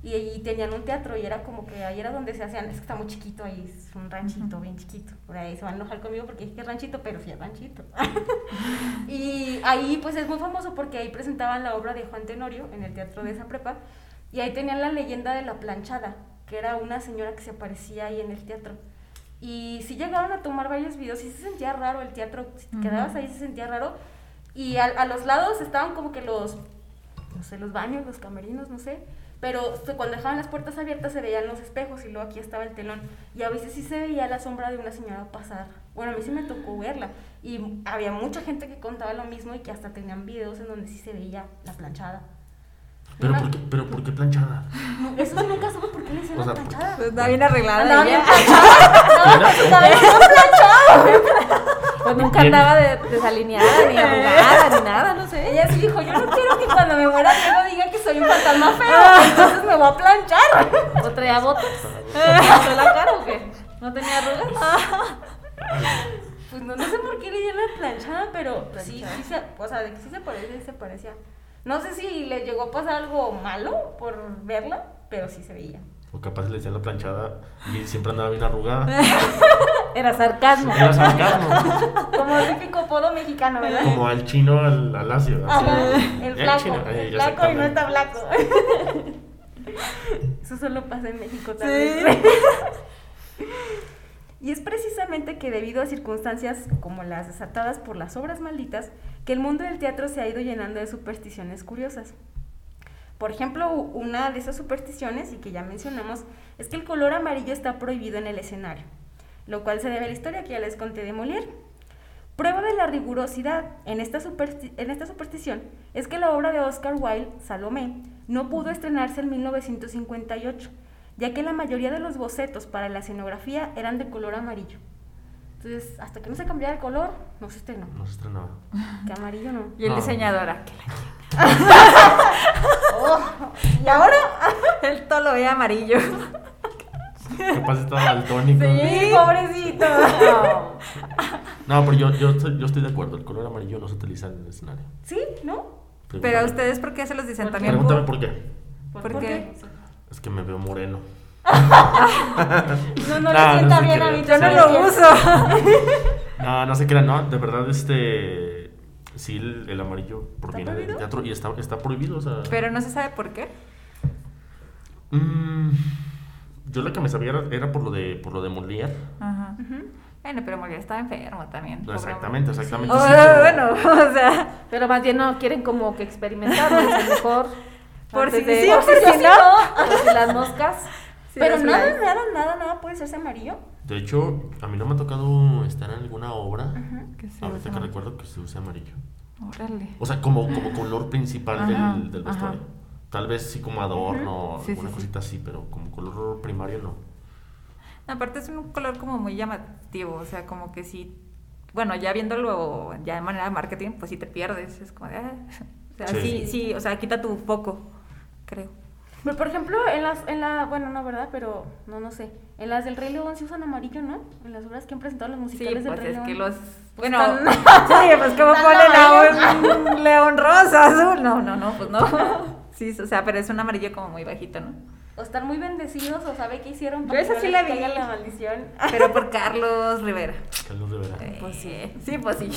y allí tenían un teatro y era como que ahí era donde se hacían, es que está muy chiquito ahí, es un ranchito bien chiquito. Por ahí se van a enojar conmigo porque dije que es ranchito, pero sí es ranchito. *laughs* y ahí pues es muy famoso porque ahí presentaban la obra de Juan Tenorio en el teatro de esa prepa, y ahí tenían la leyenda de la planchada, que era una señora que se aparecía ahí en el teatro. Y sí llegaron a tomar varios videos y se sentía raro el teatro. Si te Ujú. quedabas ahí se sentía raro. Y a, a los lados estaban como que los, no sé, los baños, los camerinos, no sé. Pero cuando dejaban las puertas abiertas se veían los espejos y luego aquí estaba el telón. Y a veces sí se veía la sombra de una señora pasar. Bueno, a mí sí me tocó verla. Y había mucha gente que contaba lo mismo y que hasta tenían videos en donde sí se veía la planchada. Pero ¿por qué, pero ¿por qué planchada? *laughs* Eso nunca supe por qué le decían O sea, planchada. Pues está bien arreglada. Andaba ella. bien planchada. No, su cabello bien planchado. *laughs* Pues nunca andaba de, desalineada, ni arrugada, ni nada, no sé. Ella sí dijo, yo no quiero que cuando me muera Diego diga soy un fantasma feo, entonces me voy a planchar. *laughs* ¿O traía botas? ¿Se pasó la cara o qué? *laughs* ¿No tenía arrugas? Pues no, no sé por qué le dieron la planchada, pero sí, sí se, o sea, de que sí se parecía, sí se parecía. No sé si le llegó a pasar algo malo por verla, pero sí se veía. O capaz le decían la planchada y siempre andaba bien arrugada. *laughs* Era sarcasmo. Era sarcasmo. *laughs* Como el típico apodo mexicano, ¿verdad? Como al chino al, al ácido. el El flaco, chino, el flaco y no está flaco. *laughs* Eso solo pasa en México también. Y es precisamente que debido a circunstancias como las desatadas por las obras malditas, que el mundo del teatro se ha ido llenando de supersticiones curiosas. Por ejemplo, una de esas supersticiones, y que ya mencionamos, es que el color amarillo está prohibido en el escenario, lo cual se debe a la historia que ya les conté de Molière. Prueba de la rigurosidad en esta, en esta superstición es que la obra de Oscar Wilde, Salomé, no pudo estrenarse en 1958, ya que la mayoría de los bocetos para la escenografía eran de color amarillo. Entonces, hasta que no se cambiara el color, no se estrenó. No se estrenaba. Que amarillo no. Y el No. diseñador, ¿a qué *laughs* Oh, y ahora, *laughs* la- Él todo lo veía amarillo. Capaz estaba daltónico. sí, pobrecito. No, pero yo, yo, estoy, yo estoy de acuerdo. El color amarillo no se utiliza en el escenario. ¿Sí? ¿No? Pero a ustedes, ¿por qué se los dicen también? Pregúntame por qué. ¿Por, ¿Por qué? Es que me veo moreno. No, *laughs* no No, le sienta se bien a mí. Yo no lo uso. *laughs* No, no se crean, no. De verdad, este. Sí, el, el amarillo proviene del teatro y está, está prohibido. O sea. Pero no se sabe por qué. Mm, yo lo que me sabía era, era por lo de por lo de Molière. Ajá. Ujú. Bueno, pero Molière estaba enfermo también. No, exactamente, exactamente. Oh, pero- bueno, *laughs* o sea, Pero más bien no quieren como que experimentarlo, es mejor. Por si de- sí, por por si si no. Por si las moscas. Pero nada, verdad. nada, nada, nada puede hacerse amarillo. De hecho, a mí no me ha tocado estar en alguna obra, Que se ahorita que recuerdo que se usa amarillo. Órale. O sea, como, como color principal Ajá, del, del ajá. vestuario. Tal vez sí como adorno, Sí, alguna sí, sí. cosita así, pero como color primario no. Aparte es un color como muy llamativo, o sea, como que sí, bueno, ya viéndolo ya de manera de marketing, pues sí te pierdes, es como de, ah, o sea, Sí. sí, sí, o sea, quita tu foco, creo. Pero por ejemplo, en las, en la, bueno, no, ¿verdad? Pero no, no sé. En las del Rey León sí usan amarillo, ¿no? En las obras que han presentado los Sí, musicales del pues Rey es León. que los, Pues bueno, tan- *laughs* sí, pues como ponen a un *laughs* león rosa, azul, no, no, no, pues no. *laughs* Sí, o sea, pero es un amarillo como muy bajito, ¿no? O están muy bendecidos o sabe qué hicieron Yo esa sí la vi. la maldición. Pero por Carlos Rivera. Carlos Rivera. Pues sí. Sí, pues sí.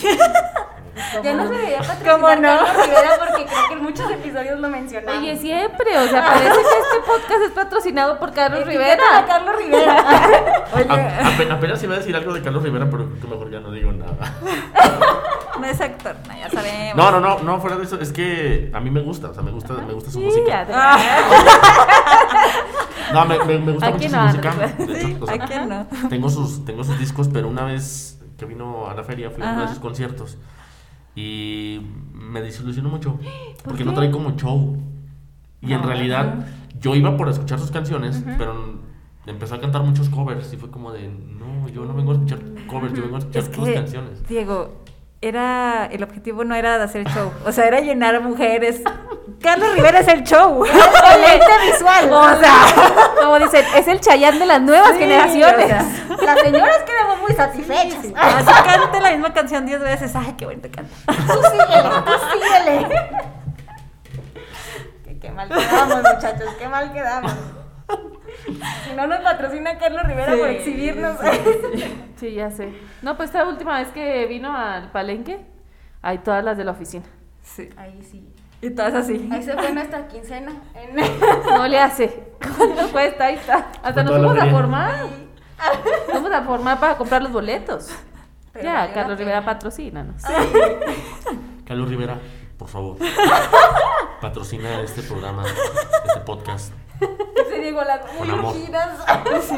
Ya no se debería patrocinar ¿Cómo no? Carlos Rivera porque creo que en muchos episodios lo mencionamos. Oye, siempre, o sea, parece que este podcast es patrocinado por Carlos Etiquetan a Rivera. Carlos Rivera. *laughs* A- apenas iba a decir algo de Carlos Rivera, pero creo que mejor ya no digo nada. No es actor, no, ya sabemos. No, no, no, no, fuera de eso, es que a mí me gusta, o sea, me gusta, me gusta su Sí, música. ya, *laughs* No, me, me, me gusta ¿A mucho su música. Sí, De hecho, o sea, ¿a quién no? Tengo sus, tengo sus discos, pero una vez que vino a la feria fui a uno de sus conciertos y me desilusionó mucho *gasps* porque no trae como show. Y en No, realidad yo iba por escuchar sus canciones, pero empezó a cantar muchos covers y fue como de, no, yo no vengo a escuchar covers, yo vengo a escuchar Es tus que, canciones. Diego, era, el objetivo no era de hacer show, o sea, era llenar mujeres. Carlos Rivera es el show. *laughs* Deleite visual. O sea, *laughs* como dicen, es el Chayán de las nuevas Sí, generaciones. o sea. *laughs* Las señoras quedamos muy satisfechas. Así cante la misma canción 10 veces. Ay, qué bonito canta. Tú síguele, tú síguele. Qué, qué mal quedamos, muchachos, qué mal quedamos. Si no nos patrocina Carlos Rivera por Sí, exhibirnos. *laughs* Sí, ya sé. No, pues esta última vez que vino al palenque, hay todas las de la oficina. Sí. Ahí sí. Y todas así. Ahí se fue nuestra quincena. En... *laughs* No le hace. ¿Cuánto cuesta? Ahí está. Hasta nos fuimos a formar. Nos fuimos a formar para comprar los boletos. Pero ya, Carlos. Rivera patrocínanos. *laughs* Carlos Rivera, por favor, patrocina este programa, este podcast, Se digo las muy Con amor.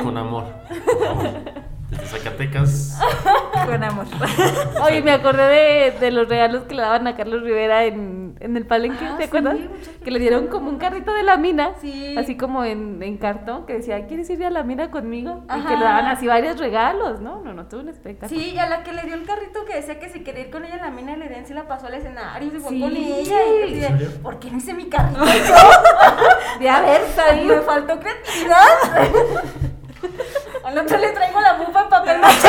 con amor. por favor. Desde Zacatecas, *laughs* Con amor. *laughs* Oye, me acordé de, de los regalos que le daban a Carlos Rivera en, en el palenque, Ah, ¿te sí, acuerdas? muchas Que le dieron como un carrito de la mina, Sí. así como en, en cartón, que decía, ¿quieres ir a la mina conmigo? Y que le daban así varios regalos, ¿no? No, no, tuvo un espectáculo. Sí, y a la que le dio el carrito que decía que si quería ir con ella a la mina de Eden, se la pasó al escenario y se fue Sí. con ella. Y yo así de, ¿En serio? ¿por qué no hice mi carrito? *laughs* De haber Me faltó creatividad. Al otro le traigo la bufa en papel *laughs* maché.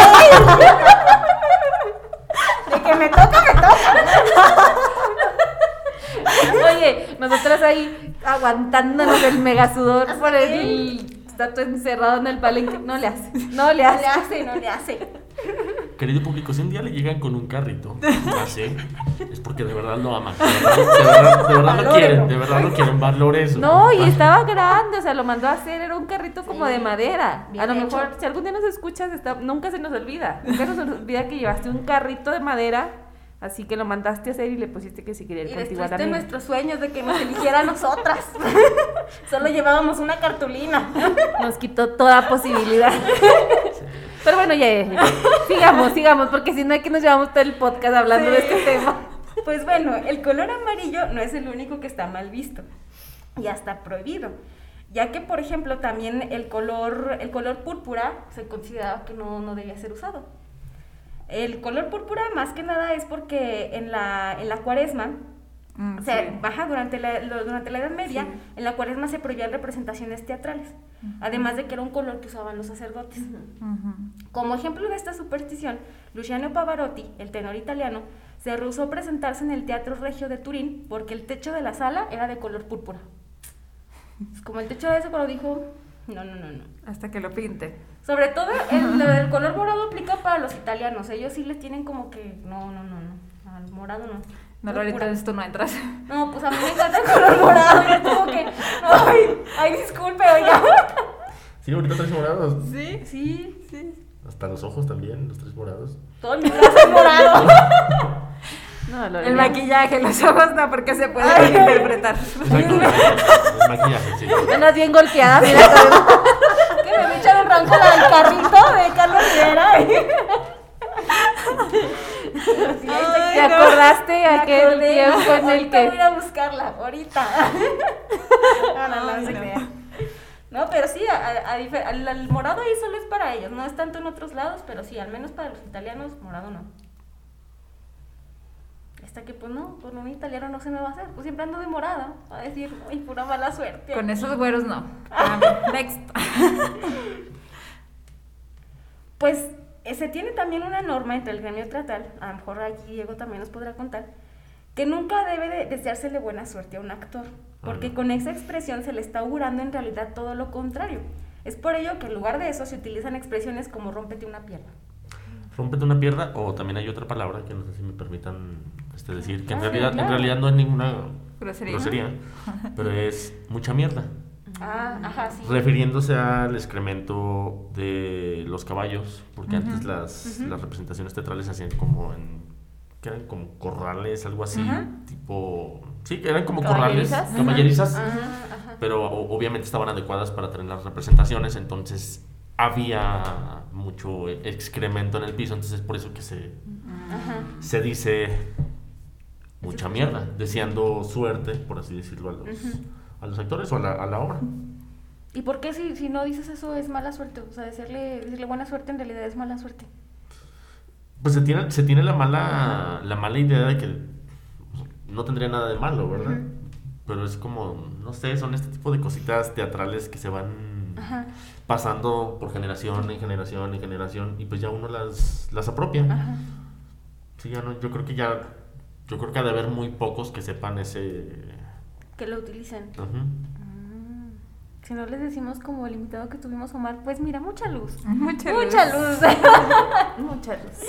De que me toca, me toca. Oye, nosotras ahí aguantándonos el mega sudor por el estatua encerrado en el palenque. No le hace, no le No hace. le hace, no le hace. querido público, si un día le llegan con un carrito, *laughs* así, es porque de verdad lo aman. De verdad, de verdad, lo quieren, de verdad lo quieren, valore eso. No, y estaba grande, o sea, lo mandó a hacer, era un carrito como Sí, de madera. bien A lo hecho. mejor, si algún día nos escuchas, está- nunca se nos olvida. Nunca nos olvida que llevaste un carrito de madera, así que lo mandaste a hacer y le pusiste que si quería ir Y contigo a nuestros sueños de que nos eligiera a nosotras. *laughs* Solo llevábamos una cartulina. Nos quitó toda posibilidad. Pero bueno, ya, ya, ya. sigamos, sigamos, porque si no hay que nos llevamos todo el podcast hablando de este tema. Pues bueno, el color amarillo no es el único que está mal visto y hasta prohibido, ya que por ejemplo también el color, el color púrpura se consideraba que no, no debía ser usado. El color púrpura más que nada es porque en la, en la cuaresma, Mm, o sea, sí. baja durante la, lo- durante la Edad Media, en la cuaresma se prohibían representaciones teatrales, además de que era un color que usaban los sacerdotes. Como ejemplo de esta superstición, Luciano Pavarotti, el tenor italiano, se rehusó a presentarse en el Teatro Regio de Turín porque el techo de la sala era de color púrpura. Como el techo de ese color dijo, no, no, no, no. Hasta que lo pinte. Sobre todo el, lo del color morado aplica para los italianos, ellos sí les tienen como que, no, no, no, no, al morado no. No, ahorita esto no entras. No, pues a mí me encanta el color morado, yo como que, ay, ay, disculpe, oiga. Sí, ahorita traes morados. Sí, Sí, sí. Hasta los ojos también, los tres morados. Todo mi casa es morado. *laughs* No, lo El maquillaje, los ojos no, porque se puede interpretar. Exacto, el maquillaje, sí. Andas bien golpeada, mira. Que me echaron rango al carrito de Carlos Rivera. Sí, ahí ¿Te acordaste Me aquel tiempo en el ahorita voy a que... a buscarla, ahorita. *laughs* No, no, no, no se crea. No, pero sí, a- a al, al morado ahí solo es para ellos, no es tanto en otros lados, pero sí, al menos para los italianos, morado no. Hasta que, pues no, con un italiano no se me va a hacer, pues siempre ando de morada, a decir, uy, pura mala suerte. Con esos güeros no. *laughs* Ah, Next. *laughs* Pues se tiene también una norma entre el gremio teatral, a lo mejor aquí Diego también nos podrá contar, que nunca debe de deseársele buena suerte a un actor, porque con esa expresión se le está augurando en realidad todo lo contrario. Es por ello que en lugar de eso se utilizan expresiones como rómpete una pierna. Rómpete una pierna, o también hay otra palabra que no sé si me permitan este, decir, que en Ah, realidad, claro. en realidad no es ninguna Grosería. grosería, *laughs* pero es mucha mierda. Ah, ajá, sí. Refiriéndose al excremento de los caballos, porque antes las, las representaciones teatrales se hacían como en. que eran como corrales, algo así, tipo. Sí, eran como corrales, ¿Caballerizas? pero o- obviamente estaban adecuadas para tener las representaciones, entonces había mucho excremento en el piso, entonces es por eso que se, se dice mucha mierda, deseando suerte, por así decirlo, a los, a los actores o a la, a la obra. ¿Y por qué si, si no dices eso es mala suerte? O sea, decirle, decirle buena suerte en realidad es mala suerte. Pues se tiene, se tiene la mala, la mala idea de que no tendría nada de malo, ¿verdad? Pero es como, no sé, son este tipo de cositas teatrales que se van Ajá. pasando por generación en generación en generación y pues ya uno las, las apropia. Ajá. Sí, ya no, yo creo que ya, yo creo que ha de haber muy pocos que sepan ese... Que lo utilicen. Mm. Si no les decimos como el invitado que tuvimos, Omar, pues mira, mucha luz. Mucha *laughs* Mucha luz. *laughs* luz. Mucha luz.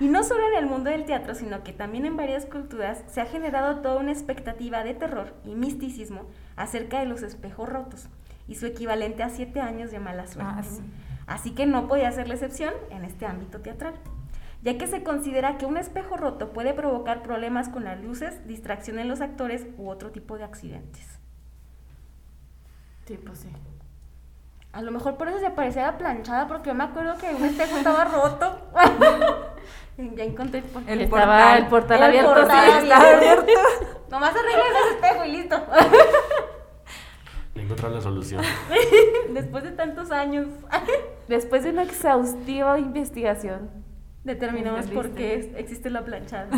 y no solo en el mundo del teatro, sino que también en varias culturas se ha generado toda una expectativa de terror y misticismo acerca de los espejos rotos y su equivalente a siete años de mala suerte. Ah, sí. Así que no podía ser la excepción en este ámbito teatral, ya que se considera que un espejo roto puede provocar problemas con las luces, distracción en los actores u otro tipo de accidentes. Sí, pues sí. A lo mejor por eso se aparecía la planchada, porque yo me acuerdo que un espejo estaba roto. *laughs* ya encontré por qué. El Estaba portal. el portal El abierto. portal sí. abierto. Está abierto. Nomás arreglas ese espejo y listo. *laughs* Encontrar la solución. *laughs* Después de tantos años, Después de una exhaustiva investigación. Determinamos por qué existe la planchada.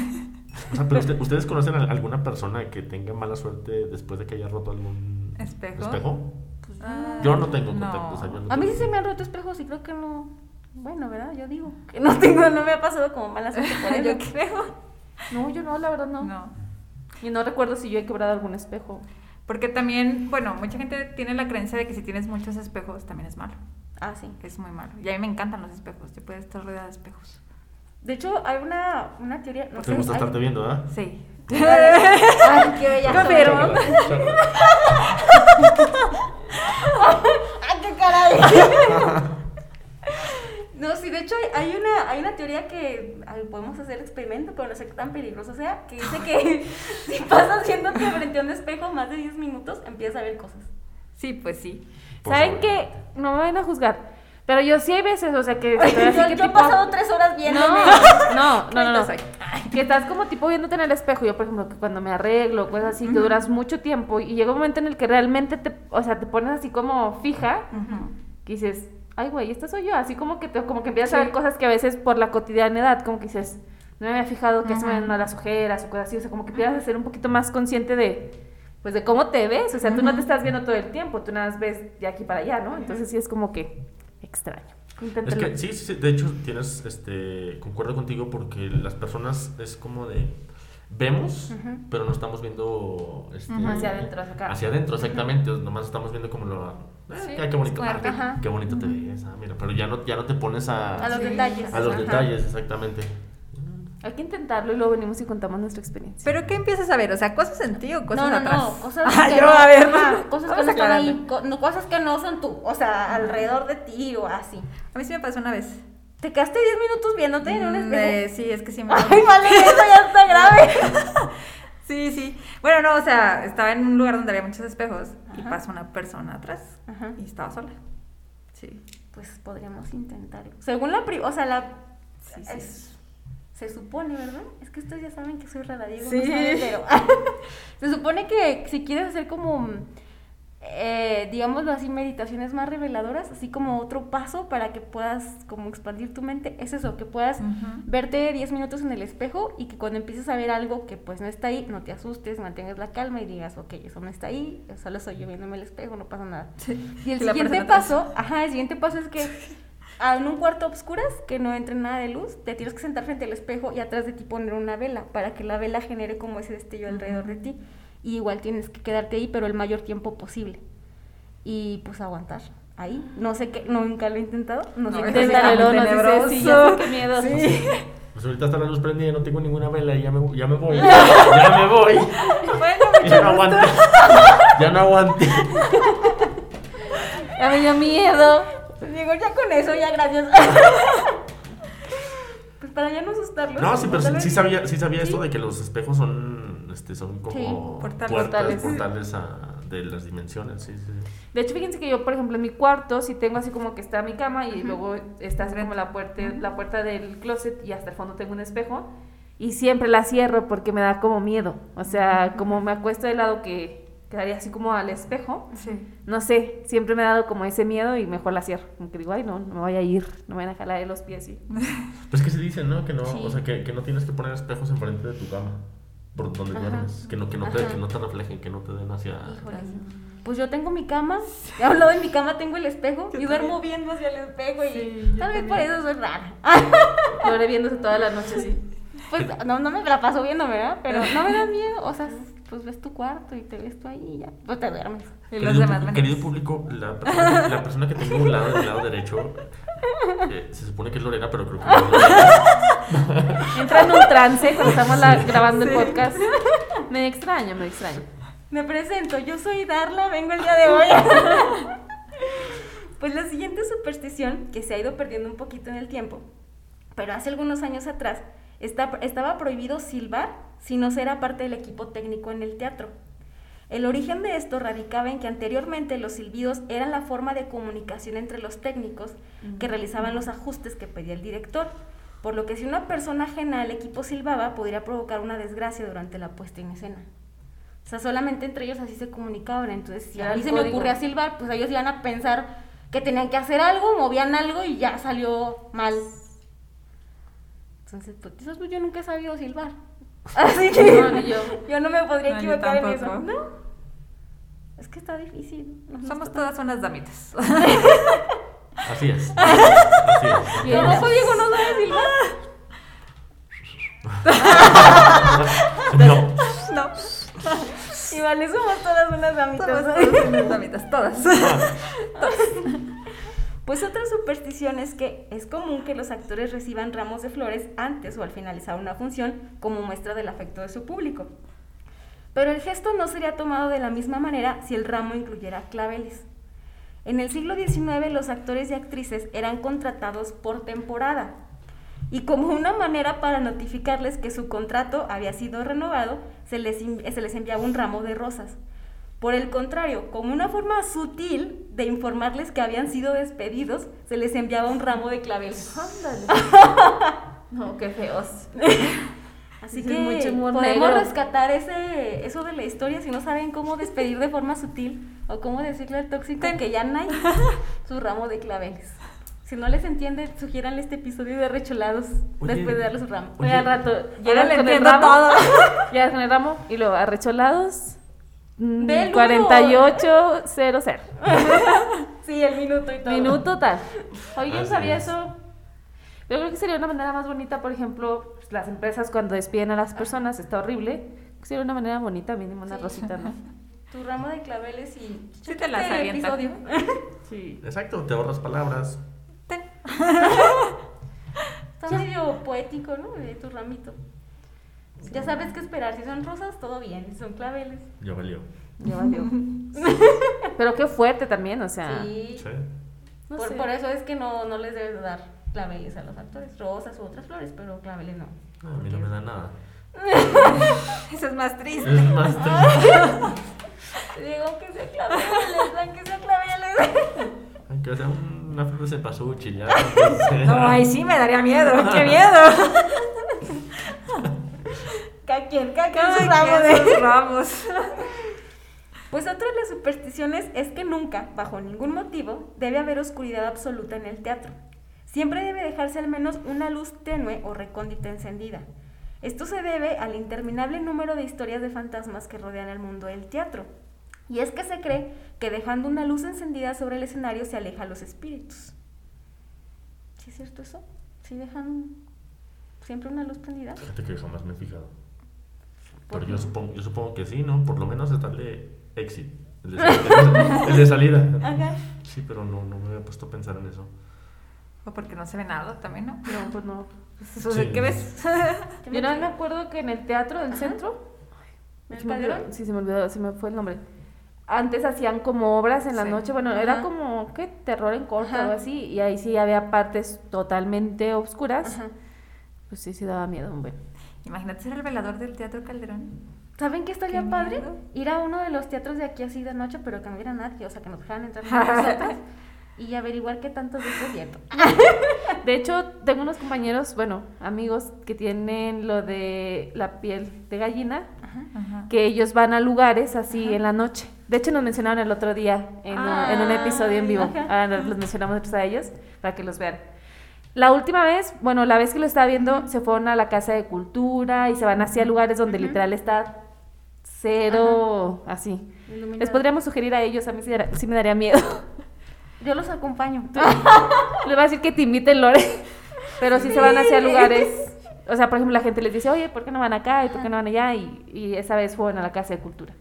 O sea, pero usted- ¿ustedes conocen a alguna persona que tenga mala suerte después de que haya roto algún ¿Espejo? espejo? Ah, Yo no tengo no. contacto. o sea, yo no A mí sí se me han roto espejos y creo que no. Bueno, ¿verdad? Yo digo que no tengo, no me ha pasado como mala suerte por. *laughs* Yo creo. No, yo no, la verdad no. No. Y no recuerdo si yo he quebrado algún espejo. Porque también, bueno, mucha gente tiene la creencia de que si tienes muchos espejos también es malo. Ah, sí. que Es muy malo. Y a mí me encantan los espejos. Yo puedo estar rodeada de espejos. De hecho, hay una, una teoría. No ¿Te gusta estarte viendo, ah? Sí. Ay, qué bella. Confirmo. ¡Ay, qué caray! *laughs* No, sí, de hecho hay, una, hay una teoría que ay, podemos hacer experimento, pero no sé qué tan peligroso sea, que dice que *laughs* si pasas viéndote frente a un espejo más de 10 minutos, empiezas a ver cosas. Sí, pues sí. Por ¿Saben qué? No me van a juzgar. Pero yo sí hay veces, o sea, que así yo, que yo he tipo- pasado tres horas viéndome. No, *laughs* no, no, no, no. Que estás como tipo viéndote en el espejo. Yo, por ejemplo, que cuando me arreglo, cosas así, que duras mucho tiempo y llega un momento en el que realmente te, o sea, te pones así como fija, que dices, ay, güey, esta soy yo. Así como que te, como que empiezas a Sí. ver cosas que a veces por la cotidianidad, como que dices, no me había fijado que se me ven las ojeras o cosas así. O sea, como que empiezas a ser un poquito más consciente de, pues, de cómo te ves. O sea, tú no te estás viendo todo el tiempo, tú nada más ves de aquí para allá, ¿no? Entonces sí es como que extraño. Es que sí, sí, de hecho tienes, este, concuerdo contigo porque las personas es como de, vemos, pero no estamos viendo este, Ujú. Hacia adentro, hacia acá. Hacia adentro, exactamente, nomás estamos viendo como lo, eh, Sí, ah, qué bonito, qué bonito te ves, ah, mira, pero ya no, ya no te pones a, A los Sí. detalles. a los Ajá. detalles, exactamente. Hay que intentarlo y luego venimos y contamos nuestra experiencia. ¿Pero qué empiezas a ver? O sea, cosas en ti o cosas no, no, atrás. no, cosas Ah, que yo, no, a ver, ajá, *laughs* cosas que no están ahí, no, cosas que no son tú, o sea, alrededor de ti o así. A mí sí me pasó una vez. ¿Te quedaste 10 minutos viéndote en un Mm, espejo? eh, sí, es que sí me... Ay, vale, eso ya está grave. *laughs* Sí, sí. Bueno, no, o sea, estaba en un lugar donde había muchos espejos y pasó una persona atrás Ajá. y estaba sola. Sí. Pues podríamos intentarlo. Según la pri- o sea, la Sí, sí. es- se supone, ¿verdad? Es que ustedes ya saben que soy rara, Diego, Sí. no saben, pero *laughs* se supone que si quieres hacer como eh, digámoslo así, meditaciones más reveladoras, así como otro paso para que puedas como expandir tu mente, es eso, que puedas verte 10 minutos en el espejo y que cuando empieces a ver algo que pues no está ahí, no te asustes, mantengas la calma y digas, ok, eso no está ahí, solo soy yo viéndome el espejo, no pasa nada. Sí. Y el siguiente paso, ajá, el siguiente paso es que *laughs* en un cuarto a obscuras, que no entre nada de luz, te tienes que sentar frente al espejo y atrás de ti poner una vela para que la vela genere como ese destello alrededor de ti. Y igual tienes que quedarte ahí, pero el mayor tiempo posible. Y pues aguantar ahí. No sé qué, nunca lo he intentado. No, No, sé qué Inténtalo, no sí, qué miedo. Sí. Pues ahorita está la luz prendida y no tengo ninguna vela y ya me, ya me voy. Ya me voy. *laughs* Bueno, Ya no aguante. Ya no aguante. *laughs* Ya me dio miedo. Digo, ya con eso, ya gracias. *laughs* pues para ya no asustarlos. No, sí, pero sí, sabía, sí sabía Sí. esto de que los espejos son, este, son como Sí, portales. puertas, Portales. portales a- de las dimensiones. Sí, sí. De hecho, fíjense que yo, por ejemplo, en mi cuarto, si tengo así como que está mi cama y luego está así como la puerta, la puerta del closet y hasta el fondo tengo un espejo y siempre la cierro porque me da como miedo. O sea, como me acuesto de lado que quedaría así como al espejo, Sí. no sé, siempre me ha dado como ese miedo y mejor la cierro. Como que digo, ay, no, no me vaya a ir, no me van a jalar de los pies y... *laughs* Pues que se dice, ¿no? Que no, Sí. o sea, que, que no tienes que poner espejos enfrente de tu cama. Por donde Ajá. duermes. Que no, que, no te, que no te reflejen, que no te den hacia. Híjole. Pues yo tengo mi cama, y a un lado de mi cama tengo el espejo y duermo viendo hacia el espejo y Sí, yo tal vez también. por eso soy rara. *laughs* Lloré viéndose toda la noche así. Pues no, no me la paso viendo, ¿verdad? Pero no me da miedo, o sea, pues ves tu cuarto y te ves tú ahí y ya, pues te duermes. Y los Querido, demás pu- ven- querido público, la persona, *laughs* la persona que tengo a un lado, del lado derecho, eh, se supone que es Lorena, pero creo que no es Lorena. Entra en un trance cuando estamos la- grabando el podcast. Me extraña, me extraña. Me presento, yo soy Darla, vengo el día de hoy. pues la siguiente superstición, que se ha ido perdiendo un poquito en el tiempo, pero hace algunos años atrás, está- estaba prohibido silbar si no se era parte del equipo técnico en el teatro. El origen de esto radicaba en que anteriormente los silbidos eran la forma de comunicación entre los técnicos que realizaban los ajustes que pedía el director, por lo que si una persona ajena al equipo silbaba podría provocar una desgracia durante la puesta en escena. O sea, solamente entre ellos así se comunicaban. Entonces, si a mí se me ocurría silbar, pues ellos iban a pensar que tenían que hacer algo, movían algo y ya salió mal. Entonces, pues eso, pues, yo nunca he sabido silbar. *laughs* Así que No, yo. yo no me podría No, equivocar en eso. No. Es que está difícil. No, no Somos está- todas unas damitas. *laughs* Así es. *laughs* Así es. Bien. ¿Cómo Diego no sabe silbar? No. no. Y vale, somos todas unas damitas. Somos ¿no? todas unas damitas, todas. Pues otra superstición es que es común que los actores reciban ramos de flores antes o al finalizar una función como muestra del afecto de su público. Pero el gesto no sería tomado de la misma manera si el ramo incluyera claveles. En el siglo XIX los actores y actrices eran contratados por temporada y como una manera para notificarles que su contrato había sido renovado, se les, se les enviaba un ramo de rosas. Por el contrario, como una forma sutil de informarles que habían sido despedidos, se les enviaba un ramo de claveles. Ándale. *laughs* No, qué feos. *laughs* Así que es mucho humor podemos negro. rescatar ese, eso de la historia si no saben cómo despedir de forma sutil o cómo decirle al tóxico Ten. que ya no hay *laughs* su ramo de claveles. Si no les entiende, sugiéranle este episodio de Recholados Oye. después de darle su ramo. Oye. Oye, al rato, llegan le con el entiendo ramo. todo. Llegas con el ramo y luego arrecholados. Mm, Ve el número. 4800. Sí, el minuto y todo. Minuto tal. Oye, yo no Así sabía es. eso. Yo creo que sería una manera más bonita, por ejemplo, pues, las empresas cuando despiden a las personas, está horrible. Sería una manera bonita, mínimo una Sí. rosita, ¿no? *laughs* Tu ramo de claveles y... Sí te las avienta. episodio. *laughs* Sí. Exacto, te ahorras palabras. Ten. *laughs* Está medio poético, ¿no? De tu ramito. Ya sabes qué esperar. Si son rosas, todo bien. Si son claveles. Ya valió. Ya valió. *laughs* *laughs* Pero qué fuerte también, o sea. Sí. Sí. no por, por eso es que no, no les debes de dar claveles a los actores. Rosas u otras flores, pero claveles no. No, a mí no me da nada. *laughs* Eso es más triste. Es más triste. Digo que sea claveles, dan que sea claveles. Ay, que sea una flor de cempasúchil, ya. No, ahí sí me daría miedo. ¡Qué miedo! Cada quien, cada quien de- sus *laughs* ramos. Pues otra de las supersticiones es que nunca, bajo ningún motivo, debe haber oscuridad absoluta en el teatro. Siempre debe dejarse al menos una luz tenue o recóndita encendida. Esto se debe al interminable número de historias de fantasmas que rodean el mundo del teatro. Y es que se cree que dejando una luz encendida sobre el escenario se aleja a los espíritus. ¿Sí es cierto eso? ¿Sí dejan siempre una luz prendida? Fíjate que jamás me he fijado. Pero yo supongo, yo supongo que sí, ¿no? Por lo menos está el de exit. El de, sal- *laughs* el de salida. Ajá. Sí, pero no, no me había puesto a pensar en eso. O porque no se ve nada también, ¿no? No, pues no. Sí. ¿Qué ves? *laughs* Yo no me acuerdo que en el teatro del centro. ¿En el se me olvidó-? Sí, se me olvidó, se me fue el nombre. Antes hacían como obras en la Sí. noche, bueno, era Ajá. como, ¿qué? Terror en corto o Ajá. algo así, y ahí sí había partes totalmente oscuras. Ajá. Pues sí, sí daba miedo, hombre. Imagínate ser el velador del Teatro Calderón. ¿Saben qué estaría Qué padre? miedo. Ir a uno de los teatros de aquí así de noche, pero que no hubiera nadie, o sea, que nos dejaran entrar *laughs* nosotros y averiguar qué tanto es cierto. *laughs* De hecho, tengo unos compañeros, bueno, amigos que tienen lo de la piel de gallina, Ajá. que ellos van a lugares así en la noche. De hecho, nos mencionaron el otro día en, un- en un episodio en vivo. Ahora los mencionamos a ellos para que los vean. La última vez, bueno, la vez que lo estaba viendo, se fueron a la Casa de Cultura y se van hacia lugares donde literal está cero, así. Iluminado. Les podríamos sugerir a ellos, a mí sí, sí me daría miedo. *laughs* Yo los acompaño. *laughs* Le va a decir que te inviten, Lore. Pero si se van hacia lugares. O sea, por ejemplo, la gente les dice, oye, ¿por qué no van acá y por qué no van allá? Y, y esa vez fueron a la Casa de Cultura.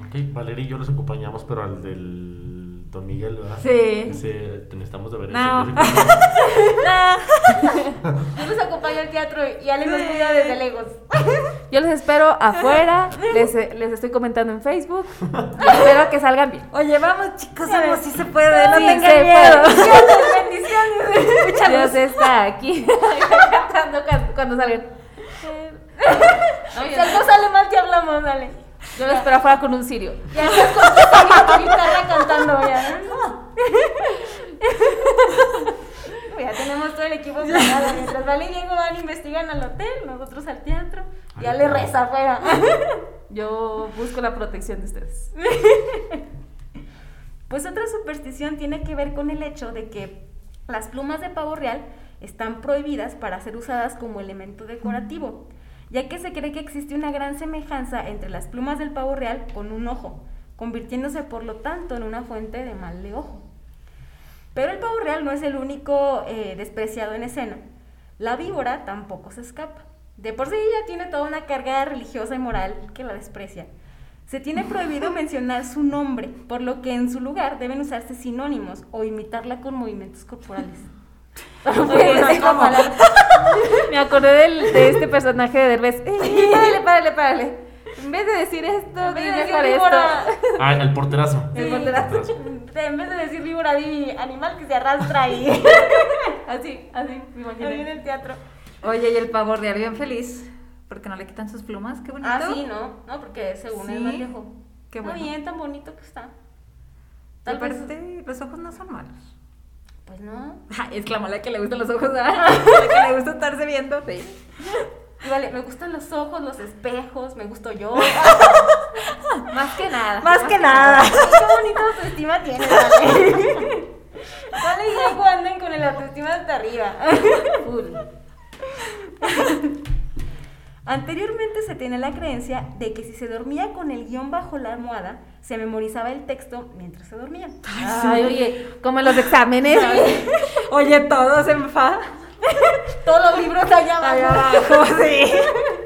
Ok, Valeria y yo los acompañamos, pero al del Don Miguel, ¿verdad? Sí. Ese, necesitamos de ver No. ese- ese- *laughs* Yo los acompaño al teatro y Ale nos cuida desde lejos. *laughs* Yo les espero afuera, les, les estoy comentando en Facebook. espero que salgan bien. Oye, vamos chicos, vamos, sí se puede, no Sí, tengan se miedo. puede. *laughs* Bendiciones. Dios está aquí cantando cuando, cuando salgan. Si algo sale mal, te hablamos, dale. Yo los espero afuera con un cirio. Ya estás con tu tu guitarra cantando, ya. Ya tenemos todo el equipo planeado. Mientras Vale y Diego van, investigan al hotel, nosotros al teatro. Y Al Ale teatro. reza afuera. Yo busco la protección de ustedes. Pues otra superstición tiene que ver con el hecho de que las plumas de pavo real están prohibidas para ser usadas como elemento decorativo, ya que se cree que existe una gran semejanza entre las plumas del pavo real con un ojo, convirtiéndose por lo tanto en una fuente de mal de ojo. Pero el pavo real no es el único eh, despreciado en escena. La víbora tampoco se escapa. De por sí ya tiene toda una carga religiosa y moral que la desprecia. Se tiene prohibido mencionar su nombre, por lo que en su lugar deben usarse sinónimos o imitarla con movimientos corporales. *laughs* ¿cómo? *laughs* Me acordé del- de este personaje de Derbez. *laughs* Eh, párale, párale, párale. En vez de decir esto, En vez de di decir mejor víbora, esto. Ah, el porterazo. Sí. El porterazo. en vez de decir víbora, di animal que se arrastra y Así, así, me en imaginé. el teatro. Oye, y el pavo real bien feliz, porque no le quitan sus plumas, qué bonito. Ah, sí, ¿no? No, porque según es Sí. más viejo. Qué Está bueno. bien, tan bonito que está. Tal vez. aparte, los ojos no son malos. Pues no. Exclamó la que le gustan los ojos, ¿verdad? *laughs* *laughs* La que le gusta estarse viendo. Sí. Y vale, me gustan los ojos, los espejos, me gusto yo. *laughs* Más que nada. Más que nada. Qué bonita autoestima tienes, Vale. Vale y andan con el autoestima hasta arriba. Full. Anteriormente se tenía la creencia de que si se dormía con el guion bajo la almohada, se memorizaba el texto mientras se dormía. Ay, oye, como en los exámenes. Oye, todos en fa. *laughs* Todos los libros allá abajo. Allá abajo, sí.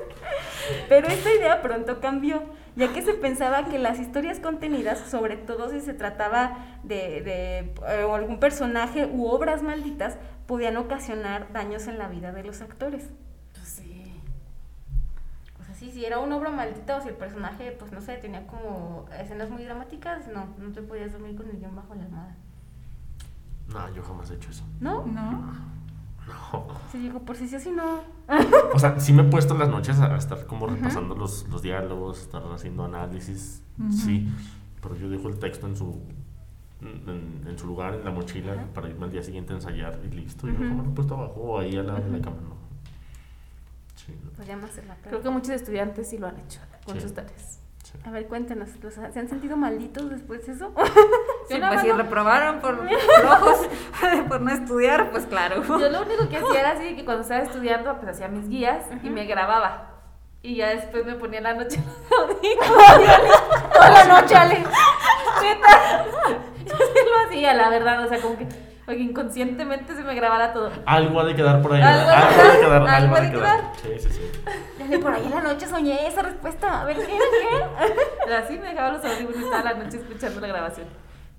*laughs* Pero esta idea pronto cambió, ya que se pensaba que las historias contenidas, sobre todo si se trataba de, de, eh, algún personaje u obras malditas, podían ocasionar daños en la vida de los actores. Pues sí. O sea, sí, si era una obra maldita o si el personaje, pues no sé, tenía como escenas muy dramáticas, no, no te podías dormir con el guion bajo la almohada. No, yo jamás he hecho eso. ¿No? ¿No? No. *laughs* Sí, digo, por si sí, así no. O sea, sí me he puesto en las noches a estar como repasando los, los diálogos, estar haciendo análisis, sí, pero yo dejo el texto en su en, en su lugar, en la mochila, para irme al día siguiente a ensayar y listo. Yo jamás lo he puesto abajo o ahí al lado de la cama, no. Sí, no. Pues llama a hacer la prueba. Creo que muchos estudiantes sí lo han hecho con Sí. sus tareas. sí. A ver, cuéntanos, ¿los- ¿se han sentido malditos después de eso? Sí, *laughs* pues si no- reprobaron por *laughs* flojos, *laughs* por no estudiar, pues claro. Yo lo único que hacía era así que cuando estaba estudiando, pues hacía mis guías y me grababa. Y ya después me ponía en la noche toda la noche, Ale. Neta. Yo sí lo hacía, la verdad. O sea, como que, porque inconscientemente se me grabara todo. Algo ha de quedar por ahí. Algo ¿verdad? ha de Algo ha de quedar, algo Algo ha de quedar. Sí, sí, sí. Dale, por ahí en la noche soñé esa respuesta. A ver, ¿qué? ¿Qué? Pero así me dejaba los audífonos y estaba la noche escuchando la grabación.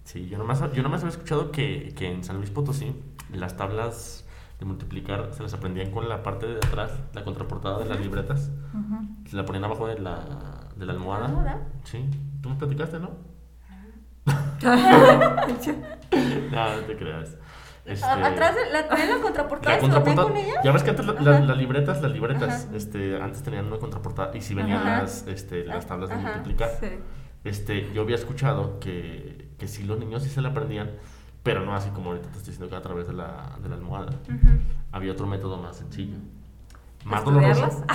Sí, yo nomás, yo nomás había escuchado que, que en San Luis Potosí las tablas de multiplicar se las aprendían con la parte de atrás, la contraportada de las libretas. Se la ponían abajo de la, de la almohada. almohada? Sí. ¿Tú me platicaste, no? *laughs* no, no te creas. Este, Atrás de la, ponían la contraportada la contraportada. con ella. Ya ves que antes la- la- las libretas, las libretas, Ajá. este, antes tenían una contraportada y si venían Ajá. las, este, las tablas de Ajá. multiplicar. Sí. Este, yo había escuchado que, que sí los niños sí se la aprendían, pero no así como ahorita te estoy diciendo que a través de la, de la almohada. Había otro método más sencillo. Más doloroso. *laughs*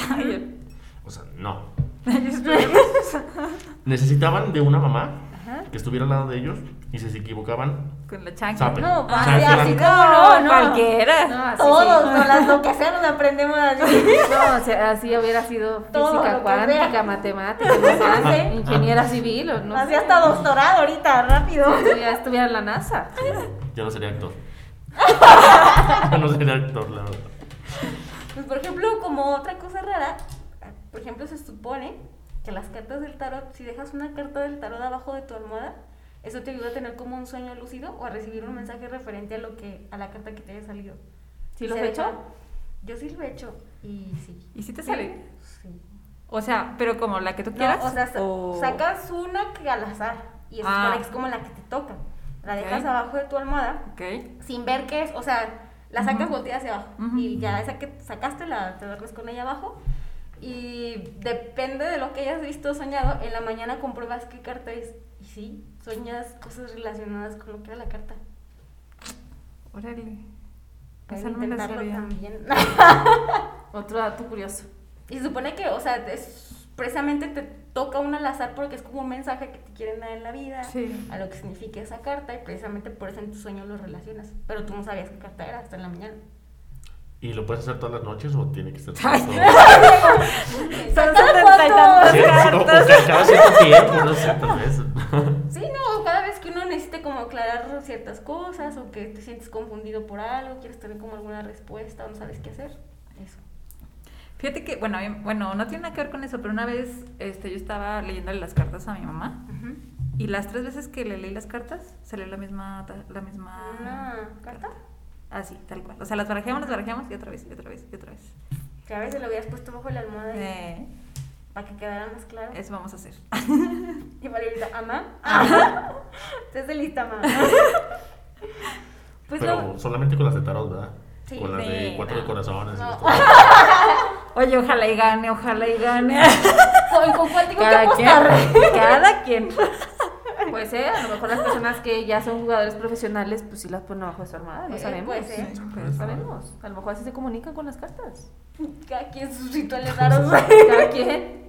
O sea, no. *laughs* Necesitaban de una mamá. Que estuviera al lado de ellos y si se equivocaban, Con la chancla. zape. No, así, como no, no. cualquiera. No, así Todos, sí. con las lo que sea nos aprendemos así. *laughs* No, o sea, así hubiera sido Todo física cuántica, matemática, no sé, Ajá. ingeniera civil o no así sé. hasta doctorado ahorita, rápido. Yo ya estuviera en la NASA. Yo no sería actor. *laughs* Yo no sería actor, la verdad. Pues por ejemplo, como otra cosa rara, por ejemplo, se supone que las cartas del tarot, si dejas una carta del tarot abajo de tu almohada, eso te ayuda a tener como un sueño lúcido o a recibir un mensaje referente a lo que a la carta que te haya salido. ¿Sí lo has hecho? Yo sí lo he hecho y sí. ¿Y si te sale? Sí. O sea, pero como la que tú No, quieras. o sea, o- sacas una que al azar y eso Ah. es como la que te toca. La dejas Ok. abajo de tu almohada Ok. sin ver qué es, o sea, la sacas Ujú. volteada hacia abajo Ujú. y ya esa que sacaste la te duermes con ella abajo y depende de lo que hayas visto soñado, en la mañana compruebas qué carta es y sí, sueñas cosas relacionadas con lo que era la carta. Órale. Esa no me la sabía. también. *laughs* Otro dato curioso. y se supone que, o sea, es precisamente te toca un al azar porque es como un mensaje que te quieren dar en la vida, Sí. a lo que significa esa carta y precisamente por eso en tu sueño lo relacionas, pero tú no sabías qué carta era hasta en la mañana. ¿Y lo puedes hacer todas las noches o tiene que ser *laughs* Ay. todo? Son Cada setenta y cuánto. tantas Sí, cartas. ca- cada cierto tiempo, no sé, tal vez. *laughs* Sí, no, cada vez que uno necesite como aclarar ciertas cosas o que te sientes confundido por algo, quieres tener como alguna respuesta o no sabes qué hacer, eso. Fíjate que, bueno, bueno, no tiene nada que ver con eso, pero una vez este, yo estaba leyéndole las cartas a mi mamá Ujú. y las tres veces que le leí las cartas salió la misma, la misma... ¿Una carta? Así, tal cual. O sea, las barajamos, las barajamos y otra vez, y otra vez, y otra vez. Que a veces lo habías puesto bajo la almohada y- Eh, para que quedara más claro. eso vamos a hacer. *laughs* Y Valeria, ¿ama? Ajá. *laughs* Estás lista, mamá. Pues Pero solamente con las de tarot, ¿verdad? Sí, con las de sí, cuatro no. de corazones. No. *laughs* Oye, ojalá y gane, ojalá y gane. ¿Con, con cuál tengo que Cada apostar? quien. Cada quien. Puede ser, a lo mejor las personas que ya son jugadores profesionales, pues sí las ponen abajo de su armada, no Eh, sabemos. puede ser. Sí, No sabemos. A lo mejor así se comunican con las cartas. Cada quien sus rituales raros. Cada quien.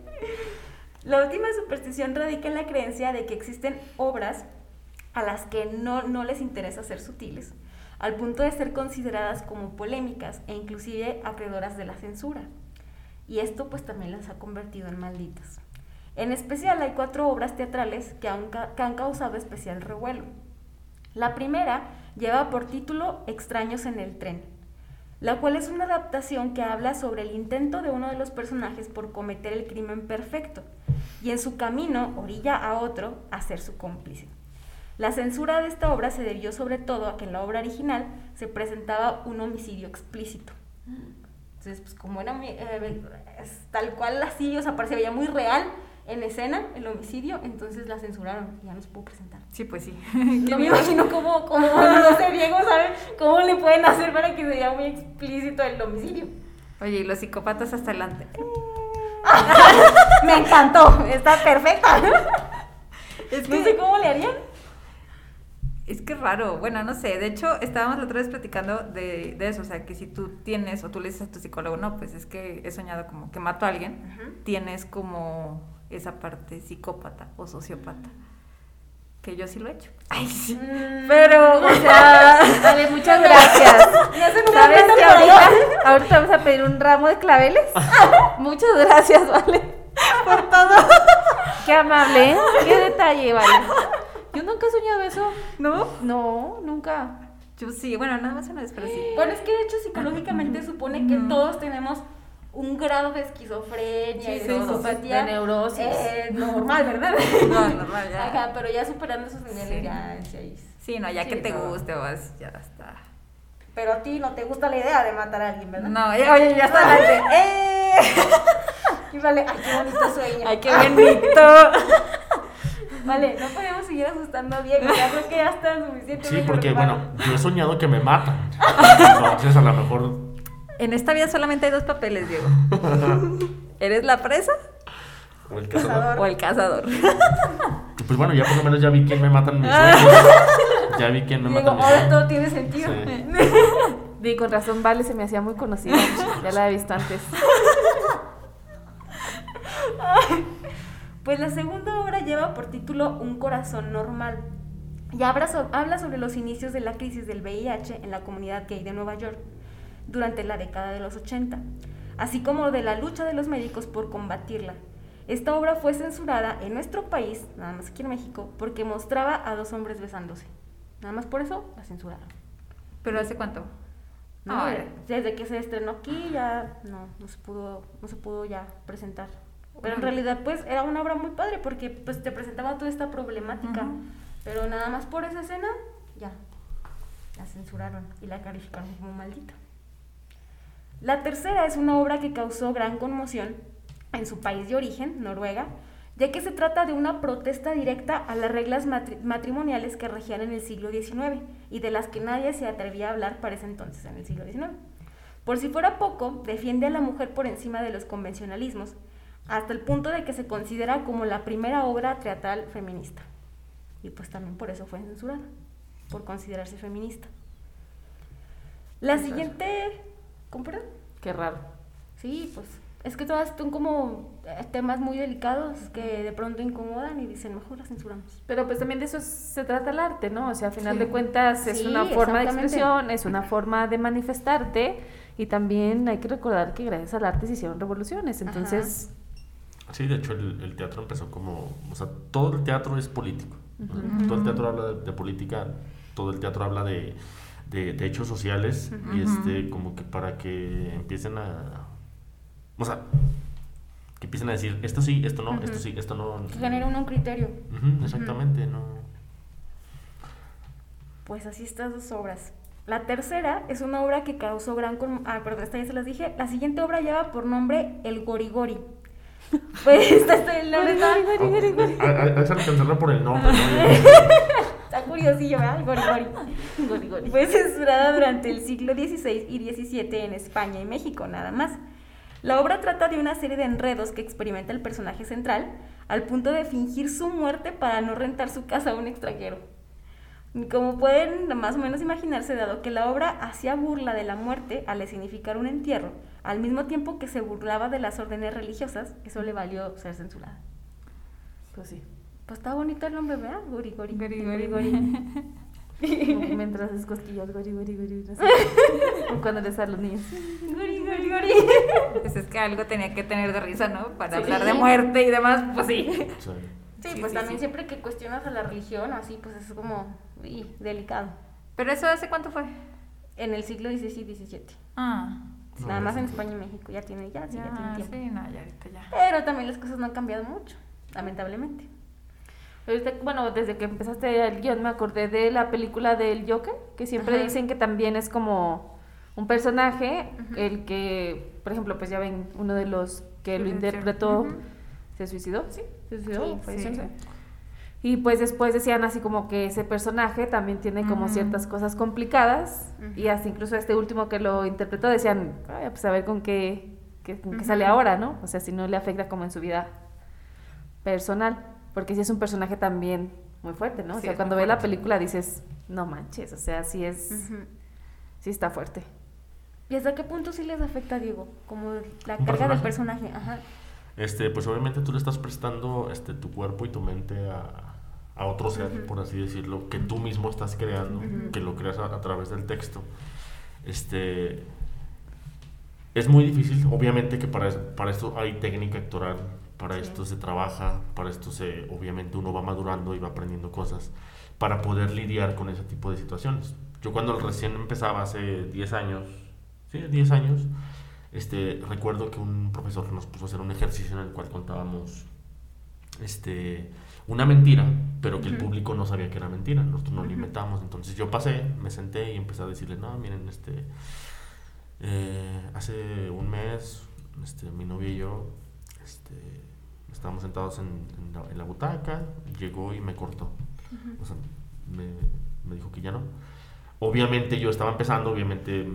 La última superstición radica en la creencia de que existen obras a las que no, no les interesa ser sutiles, al punto de ser consideradas como polémicas e inclusive acreedoras de la censura. Y esto pues también las ha convertido en malditas. En especial hay cuatro obras teatrales que han, que han causado especial revuelo. La primera lleva por título Extraños en el tren, la cual es una adaptación que habla sobre el intento de uno de los personajes por cometer el crimen perfecto y en su camino orilla a otro a ser su cómplice. La censura de esta obra se debió sobre todo a que en la obra original se presentaba un homicidio explícito. Entonces, pues como era eh, tal cual así, o sea, parecía muy real en escena el homicidio, entonces la censuraron y ya no se pudo presentar. Sí, pues sí. *laughs* No me imagino cómo, cómo, no sé, Diego, ¿saben? ¿Cómo le pueden hacer para que sea muy explícito el homicidio? Oye, y los psicópatas hasta adelante. *laughs* Me encantó, está perfecta. *laughs* Es No sé cómo le harían. Es que raro, bueno, no sé, de hecho estábamos la otra vez platicando de, de eso, o sea, que si tú tienes o tú le dices a tu psicólogo, no, pues es que he soñado como que mato a alguien, Ujú. tienes como esa parte psicópata o sociópata, que yo sí lo he hecho. *laughs* Ay, sí. Mm. Pero, o sea, *laughs* Vale, muchas *laughs* gracias. ¿Sabes que ahorita, ahorita vamos a pedir un ramo de claveles? muchas gracias, vale. por todo. Qué amable, ¿eh? qué detalle, vale. Yo nunca he soñado eso. ¿No? No, nunca. Yo sí, bueno, nada más una vez, pero sí. Bueno, es que de hecho psicológicamente supone que todos tenemos un grado de esquizofrenia y Sí, de sí, psicopatía. de neurosis. eh, *laughs* normal, ¿verdad? *laughs* No, normal, ya. Ajá, pero ya superando esos niveles Sí. ya es ahí. Sí, no, ya Sí, que te no. guste o así, ya está. Pero a ti no te gusta la idea de matar a alguien, ¿verdad? No, ya- oye, ya está. *laughs* ¡Eh! Y vale, ay, qué bonito sueño. ¡Ay, qué bonito! Vale, no podemos seguir asustando a Diego, ya creo que ya está suficiente. Sí, porque bueno, yo he soñado que me matan. Entonces a lo mejor En esta vida solamente hay dos papeles, Diego. *laughs* ¿Eres la presa o el cazador. o el cazador? Pues bueno, ya por lo menos ya vi quién me matan mis sueños. Ya vi quién me matan mis ahora sueños. todo tiene sentido. Sí. *laughs* Di, con razón, Vale se me hacía muy conocida. *laughs* Ya la he visto antes. Pues la segunda obra lleva por título Un corazón normal y habla, so- habla sobre los inicios de la crisis del VIH en la comunidad gay de Nueva York durante la década de los 80, así como de la lucha de los médicos por combatirla. Esta obra fue censurada en nuestro país, nada más aquí en México, porque mostraba a dos hombres besándose. Nada más por eso la censuraron. ¿Pero hace cuánto? No, Ah, desde que se estrenó aquí ya no, no se pudo, no se pudo ya presentar. Pero en realidad pues era una obra muy padre porque pues te presentaba toda esta problemática. Ujú. Pero nada más por esa escena ya la censuraron y la calificaron como maldita. La tercera es una obra que causó gran conmoción en su país de origen, Noruega, ya que se trata de una protesta directa a las reglas matri- matrimoniales que regían en el siglo XIX y de las que nadie se atrevía a hablar para ese entonces, en el siglo XIX. Por si fuera poco, defiende a la mujer por encima de los convencionalismos, hasta el punto de que se considera como la primera obra teatral feminista. Y pues también por eso fue censurada, por considerarse feminista. La siguiente... ¿Cómo, perdón? Qué raro. Sí, pues es que todas son como eh, temas muy delicados que de pronto incomodan y dicen, mejor las censuramos. Pero pues también de eso se trata el arte, ¿no? O sea, a final Sí. de cuentas es Sí, una forma de expresión, es una forma de manifestarte y también hay que recordar que gracias al arte se hicieron revoluciones. Entonces, Sí, de hecho el, el teatro empezó como, o sea, todo el teatro es político. ¿no? Todo el teatro habla de, de política, todo el teatro habla de, de, de hechos sociales y este como que para que empiecen a, o sea, que empiecen a decir esto sí, esto no, esto sí, esto no. Que genera uno un criterio. Exactamente, no. Pues así estas dos obras. La tercera es una obra que causó gran... Ah, perdón, esta ya se las dije. La siguiente obra lleva por nombre El Gorigori. *laughs* Pues *laughs* esta es el nombre está, A- a- a- Hay que alcanzarla por el nombre, ¿no? *laughs* está curiosillo, ¿verdad? El Gorigori. gori, gori. Fue censurada durante el siglo XVI y XVII en España y México, nada más. La obra trata de una serie de enredos que experimenta el personaje central al punto de fingir su muerte para no rentar su casa a un extranjero. Como pueden más o menos imaginarse, dado que la obra hacía burla de la muerte al significar un entierro, al mismo tiempo que se burlaba de las órdenes religiosas, eso le valió ser censurada. pues sí. Pues está bonito el nombre, ¿verdad? Gori, gori. Gori, Gori, *laughs* Mientras es cosquillas, gori, gori, gori. Como *laughs* cuando les a los niños. Gori, gori, gori. *laughs* Pues es que algo tenía que tener de risa, ¿no? Para Sí. hablar de muerte y demás, pues sí. Sí. Pues sí, también sí. siempre que cuestionas a la religión, así, pues es como uy, delicado. ¿Pero eso hace cuánto fue? En el siglo XVI y XVII. Ah, No, Nada más en. España y México ya tiene, ya, sí, ya, tiene ya, tiempo. sí, no, ya ahorita ya. Pero también las cosas no han cambiado mucho, lamentablemente. Ahorita, bueno, desde que empezaste el guion me acordé de la película del Joker, que siempre Ajá. dicen que también es como un personaje, el que, por ejemplo, pues ya ven, uno de los que lo interpretó se suicidó, ¿sí? Se suicidó, Sí. Y pues después decían así como que ese personaje también tiene como ciertas cosas complicadas y hasta incluso este último que lo interpretó decían, "Ay, pues a ver con qué, qué- con qué sale ahora, ¿no? O sea, si no le afecta como en su vida personal, porque sí es un personaje también muy fuerte, ¿no? O Sí, sea, es cuando muy ve la fuerte. película dices, no manches, o sea, sí es, Ujú. sí está fuerte. ¿Y hasta qué punto sí les afecta, Diego? Como la ¿Un carga del personaje? personaje. Ajá. Este, pues obviamente tú le estás prestando este, tu cuerpo y tu mente a, a otro ser, Ujú. por así decirlo, que tú mismo estás creando, Ujú. que lo creas a, a través del texto. Este, es muy difícil, obviamente que para, para esto hay técnica actoral, para Sí. esto se trabaja, para esto se, obviamente uno va madurando y va aprendiendo cosas para poder lidiar con ese tipo de situaciones. Yo cuando recién empezaba hace 10 años, sí, 10 años, este, recuerdo que un profesor nos puso a hacer un ejercicio en el cual contábamos este, una mentira, pero que el público no sabía que era mentira. Nosotros no lo inventamos. Entonces yo pasé, me senté y empecé a decirle, no, miren, este, eh, hace un mes, este, mi novia y yo, este, estábamos sentados en, en la, en la butaca, llegó y me cortó. O sea, me, me dijo que ya no. Obviamente yo estaba empezando, obviamente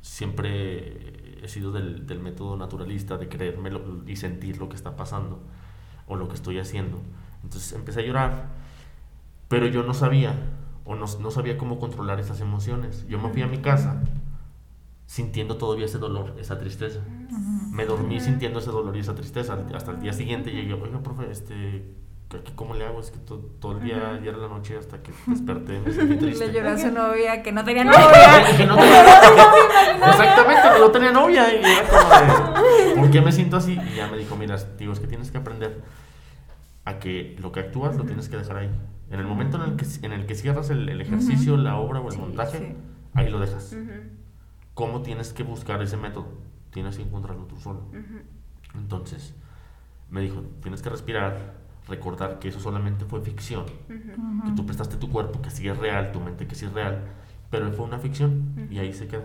siempre he sido del, del método naturalista, de creérmelo y sentir lo que está pasando o lo que estoy haciendo. Entonces empecé a llorar, pero yo no sabía o no, no sabía cómo controlar esas emociones. Yo me fui a mi casa sintiendo todavía ese dolor, esa tristeza. Me dormí sintiendo ese dolor y esa tristeza. Hasta el día siguiente llegué, oiga, profe, este, ¿qué- ¿cómo le hago? Es que to- todo el día, ayer en la noche, hasta que desperté, me sentí *laughs* triste. Le lloró a su novia que no tenía *laughs* No, novia. que no tenía- *laughs* Exactamente, que no tenía novia. Y era como de, ¿por qué me siento así? Y ya me dijo, mira, digo, es que tienes que aprender a que lo que actúas lo tienes que dejar ahí. En el momento en el que, en el que cierras el, el ejercicio, la obra o el Sí, montaje, sí. ahí lo dejas. Ujú. ¿Cómo tienes que buscar ese método? Tienes que encontrarlo tú solo. Ujú. Entonces, me dijo, tienes que respirar, recordar que eso solamente fue ficción, Ujú. que tú prestaste tu cuerpo, que sí es real, tu mente que sí es real, pero fue una ficción y ahí se queda.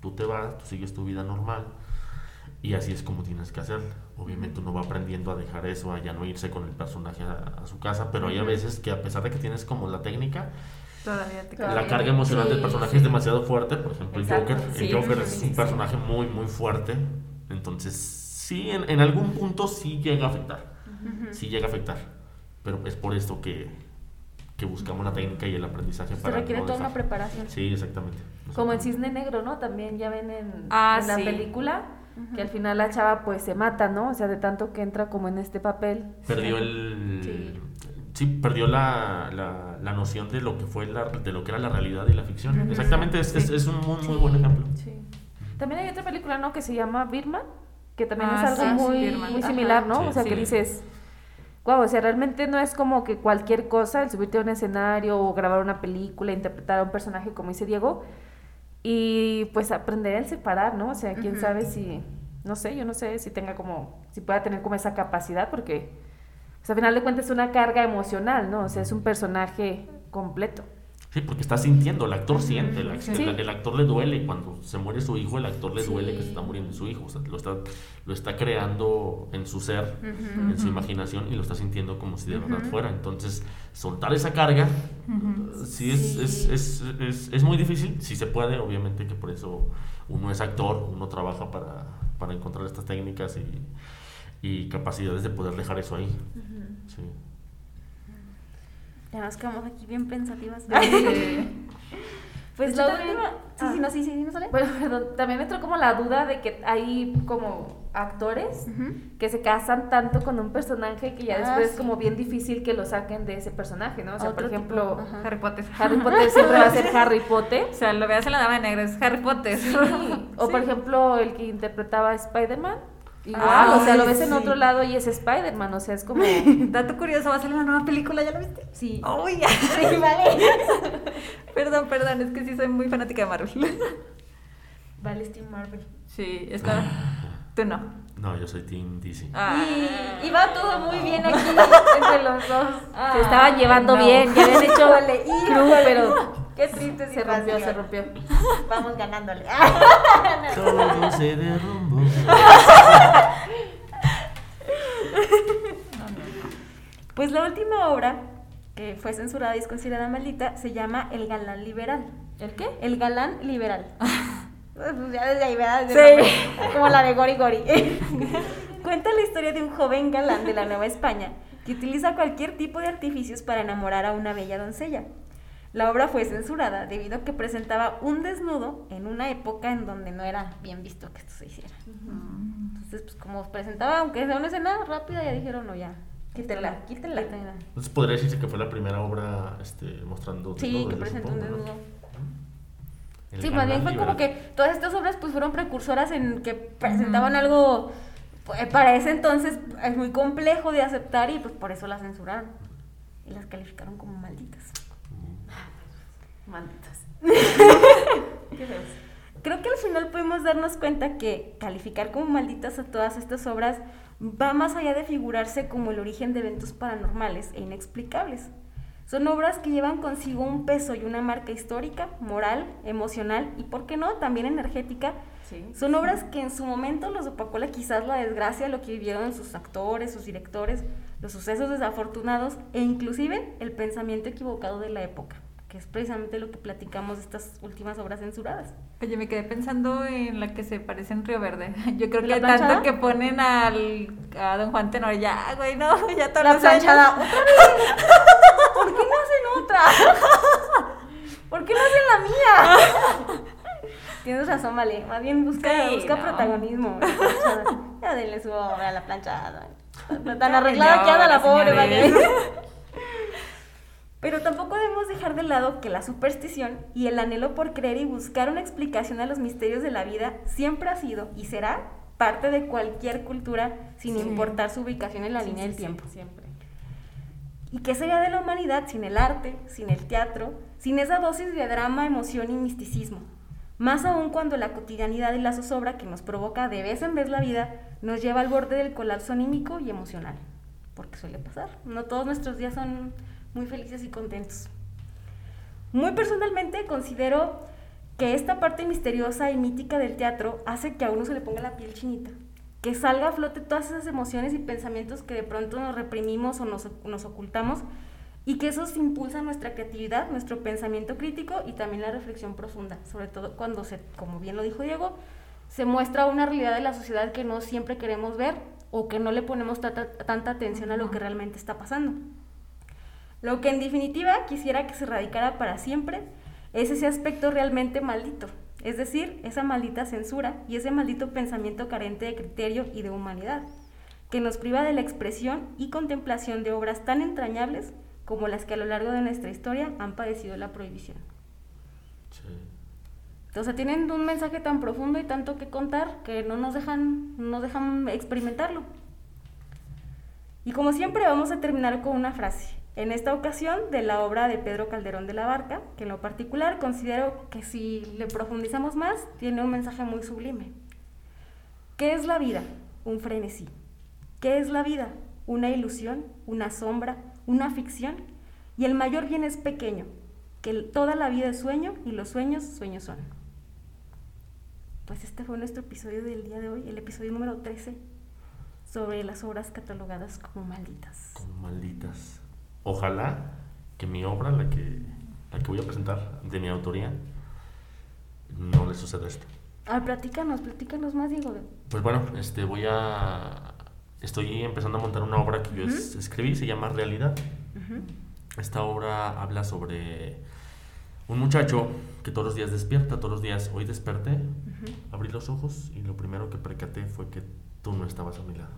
Tú te vas, tú sigues tu vida normal y así es como tienes que hacerlo. Obviamente uno va aprendiendo a dejar eso, a ya no irse con el personaje a, a su casa, pero hay a veces que a pesar de que tienes como la técnica, Todavía te Todavía. la carga emocional del personaje sí. es demasiado fuerte, por ejemplo, Exacto, el Joker. sí, el Joker es un personaje muy, muy fuerte. Entonces, sí, en, en algún punto sí llega a afectar. Ujú. Sí llega a afectar. Pero es por esto que, que buscamos la técnica y el aprendizaje Se para requiere no toda una preparación. Sí, exactamente. Como el cisne negro, ¿no? También ya ven en, Ah, en la sí. película que al final la chava pues se mata, ¿no? O sea, de tanto que entra como en este papel. Perdió el... Sí. Sí, perdió la, la, la noción de lo que fue la, de lo que era la realidad y la ficción. Exactamente, es, es, Sí. es un muy, muy buen ejemplo. Sí. También hay otra película, ¿no? Que se llama Birman, que también Ah, es algo sí, muy, muy similar, ¿no? Sí, o sea, sí. que dices, wow, o sea, realmente no es como que cualquier cosa, el subirte a un escenario o grabar una película, interpretar a un personaje, como dice Diego, y pues aprender a separar, ¿no? O sea, quién sabe si, no sé, yo no sé si tenga como, si pueda tener como esa capacidad, porque, pues al final de cuentas es una carga emocional, ¿no? O sea, es un personaje completo. Sí, porque está sintiendo, el actor siente, el, Sí. el- el actor le duele cuando se muere su hijo, el actor le Sí. duele que se está muriendo su hijo, o sea, lo está, lo está creando en su ser, en su imaginación y lo está sintiendo como si de verdad fuera. Entonces, soltar esa carga, Ujú. sí, es, es, es, es, es muy difícil, sí se puede, obviamente que por eso uno es actor, uno trabaja para, para encontrar estas técnicas y, y capacidades de poder dejar eso ahí. Sí. Ya nos quedamos aquí bien pensativas. *laughs* Sí. *laughs* Pues la también- última. Sí, sí, no, sí, sí, sí, ¿no sale? Bueno, perdón, también me entró como la duda de que hay como actores que se casan tanto con un personaje que ya Ah, después sí. es como bien difícil que lo saquen de ese personaje, ¿no? O sea, por ejemplo, ajá. Harry Potter. *laughs* Harry Potter siempre va a ser Harry Potter. O sea, lo veas en la dama de negra, es Harry Potter. Sí. O por ejemplo, el que interpretaba a Spider-Man. Igual, Ah, o sea, lo ves en otro lado y es Spider-Man, o sea, es como... *laughs* Dato *laughs* curioso, va a salir una nueva película, ¿ya la viste? Sí. Ya. *laughs* Sí, vale. Perdón, perdón, es que sí soy muy fanática de Marvel. Vale, Steve Marvel. Sí, está. Tú no. No, yo soy Team DC. Ah. Y, y va todo muy bien aquí entre los dos. Se estaban llevando no. bien, ya habían hecho club, híjole. pero Qué triste se rompió, se rompió. Vamos ganándole. Todo se derrumbó. Pues la última obra que fue censurada y es considerada maldita se llama El galán liberal. ¿El qué? El galán liberal. Pues ya desde ahí, ¿verdad? Desde Sí. Como la de Gori Gori. *laughs* Cuenta la historia de un joven galán de la Nueva España que utiliza cualquier tipo de artificios para enamorar a una bella doncella. La obra fue censurada debido a que presentaba un desnudo en una época en donde no era bien visto que esto se hiciera. Entonces, pues como presentaba, aunque sea una escena rápida, ya dijeron, no, ya, quítela, quítela. Entonces podría decirse que fue la primera obra este, mostrando Sí, que presentó un desnudo. El Sí, más bien fue como liberal. que todas estas obras pues fueron precursoras en que presentaban algo pues, para ese entonces es muy complejo de aceptar y pues por eso las censuraron y las calificaron como malditas. Malditas. *laughs* Creo que al final pudimos darnos cuenta que calificar como malditas a todas estas obras va más allá de figurarse como el origen de eventos paranormales e inexplicables. Son obras que llevan consigo un peso y una marca histórica, moral, emocional y, ¿por qué no?, también energética. Sí. Son obras que en su momento los opacó la- quizás la desgracia, lo que vivieron sus actores, sus directores, los sucesos desafortunados e inclusive el pensamiento equivocado de la época, que es precisamente lo que platicamos de estas últimas obras censuradas. Oye, me quedé pensando en la que se parece en Río Verde. *laughs* Yo creo ¿La que planchada? tanto que ponen al a don Juan Tenor, ya, güey, no, *laughs* ya todos La los años. planchada, otra vez. *laughs* ¿Por qué no hacen otra? ¿Por qué no hacen la mía? Tienes razón, vale. Más bien busca, Sí, busca no. protagonismo. Ya denle su obra a la planchada. Tan arreglada que anda la pobre, vale. Pero tampoco debemos dejar de lado que la superstición y el anhelo por creer y buscar una explicación a los misterios de la vida siempre ha sido y será parte de cualquier cultura sin Sí. importar su ubicación en la línea del tiempo. Siempre. ¿Y qué sería de la humanidad sin el arte, sin el teatro, sin esa dosis de drama, emoción y misticismo? Más aún cuando la cotidianidad y la zozobra que nos provoca de vez en vez la vida nos lleva al borde del colapso anímico y emocional. Porque suele pasar. No todos nuestros días son muy felices y contentos. Muy personalmente considero que esta parte misteriosa y mítica del teatro hace que a uno se le ponga la piel chinita, que salga a flote todas esas emociones y pensamientos que de pronto nos reprimimos o nos, nos ocultamos y que esos impulsan nuestra creatividad, nuestro pensamiento crítico y también la reflexión profunda, sobre todo cuando se, como bien lo dijo Diego, se muestra una realidad de la sociedad que no siempre queremos ver o que no le ponemos tanta, tanta atención a lo que realmente está pasando. Lo que en definitiva quisiera que se erradicara para siempre es ese aspecto realmente maldito, es decir, esa maldita censura y ese maldito pensamiento carente de criterio y de humanidad, que nos priva de la expresión y contemplación de obras tan entrañables como las que a lo largo de nuestra historia han padecido la prohibición. Sí. O sea, tienen un mensaje tan profundo y tanto que contar que no nos dejan, no nos dejan experimentarlo. Y como siempre vamos a terminar con una frase. En esta ocasión de la obra de Pedro Calderón de la Barca, que en lo particular considero que si le profundizamos más, tiene un mensaje muy sublime. ¿Qué es la vida? Un frenesí. ¿Qué es la vida? Una ilusión, una sombra, una ficción. Y el mayor bien es pequeño, que toda la vida es sueño y los sueños, sueños son. Pues este fue nuestro episodio del día de hoy, el episodio número 13, sobre las obras catalogadas como malditas. Como malditas. Ojalá que mi obra, la que, la que voy a presentar de mi autoría, no le suceda esto. Ah, platícanos, platícanos más, Diego. Pues bueno, este voy a. Estoy empezando a montar una obra que yo es- escribí, se llama Realidad. Esta obra habla sobre un muchacho que todos los días despierta, todos los días, hoy desperté, abrí los ojos y lo primero que percaté fue que tú no estabas a mi lado.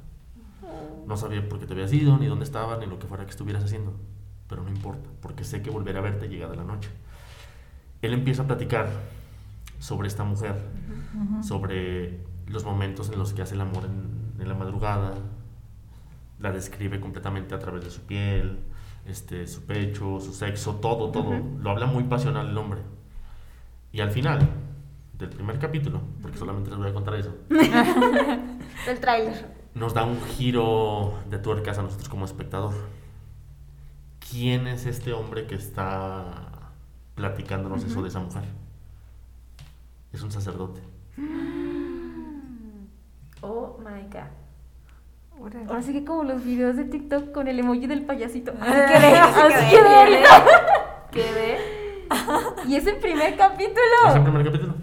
No sabía por qué te habías ido, ni dónde estabas, ni lo que fuera que estuvieras haciendo, pero no importa, porque sé que volveré a verte llegada la noche. Él empieza a platicar sobre esta mujer, sobre los momentos en los que hace el amor en, en la madrugada, la describe completamente a través de su piel, este, su pecho, su sexo, todo, todo. Lo habla muy pasional el hombre. Y al final del primer capítulo, porque solamente les voy a contar eso, *laughs* del tráiler. Nos da un giro de tuercas a nosotros como espectador. ¿Quién es este hombre que está platicándonos eso de esa mujer? Es un sacerdote. *gasps* Oh my god. Ahora sí que como los videos de TikTok con el emoji del payasito. Así Ah, quedé, así quedé. Y es el primer ¿Es el capítulo. primer capítulo?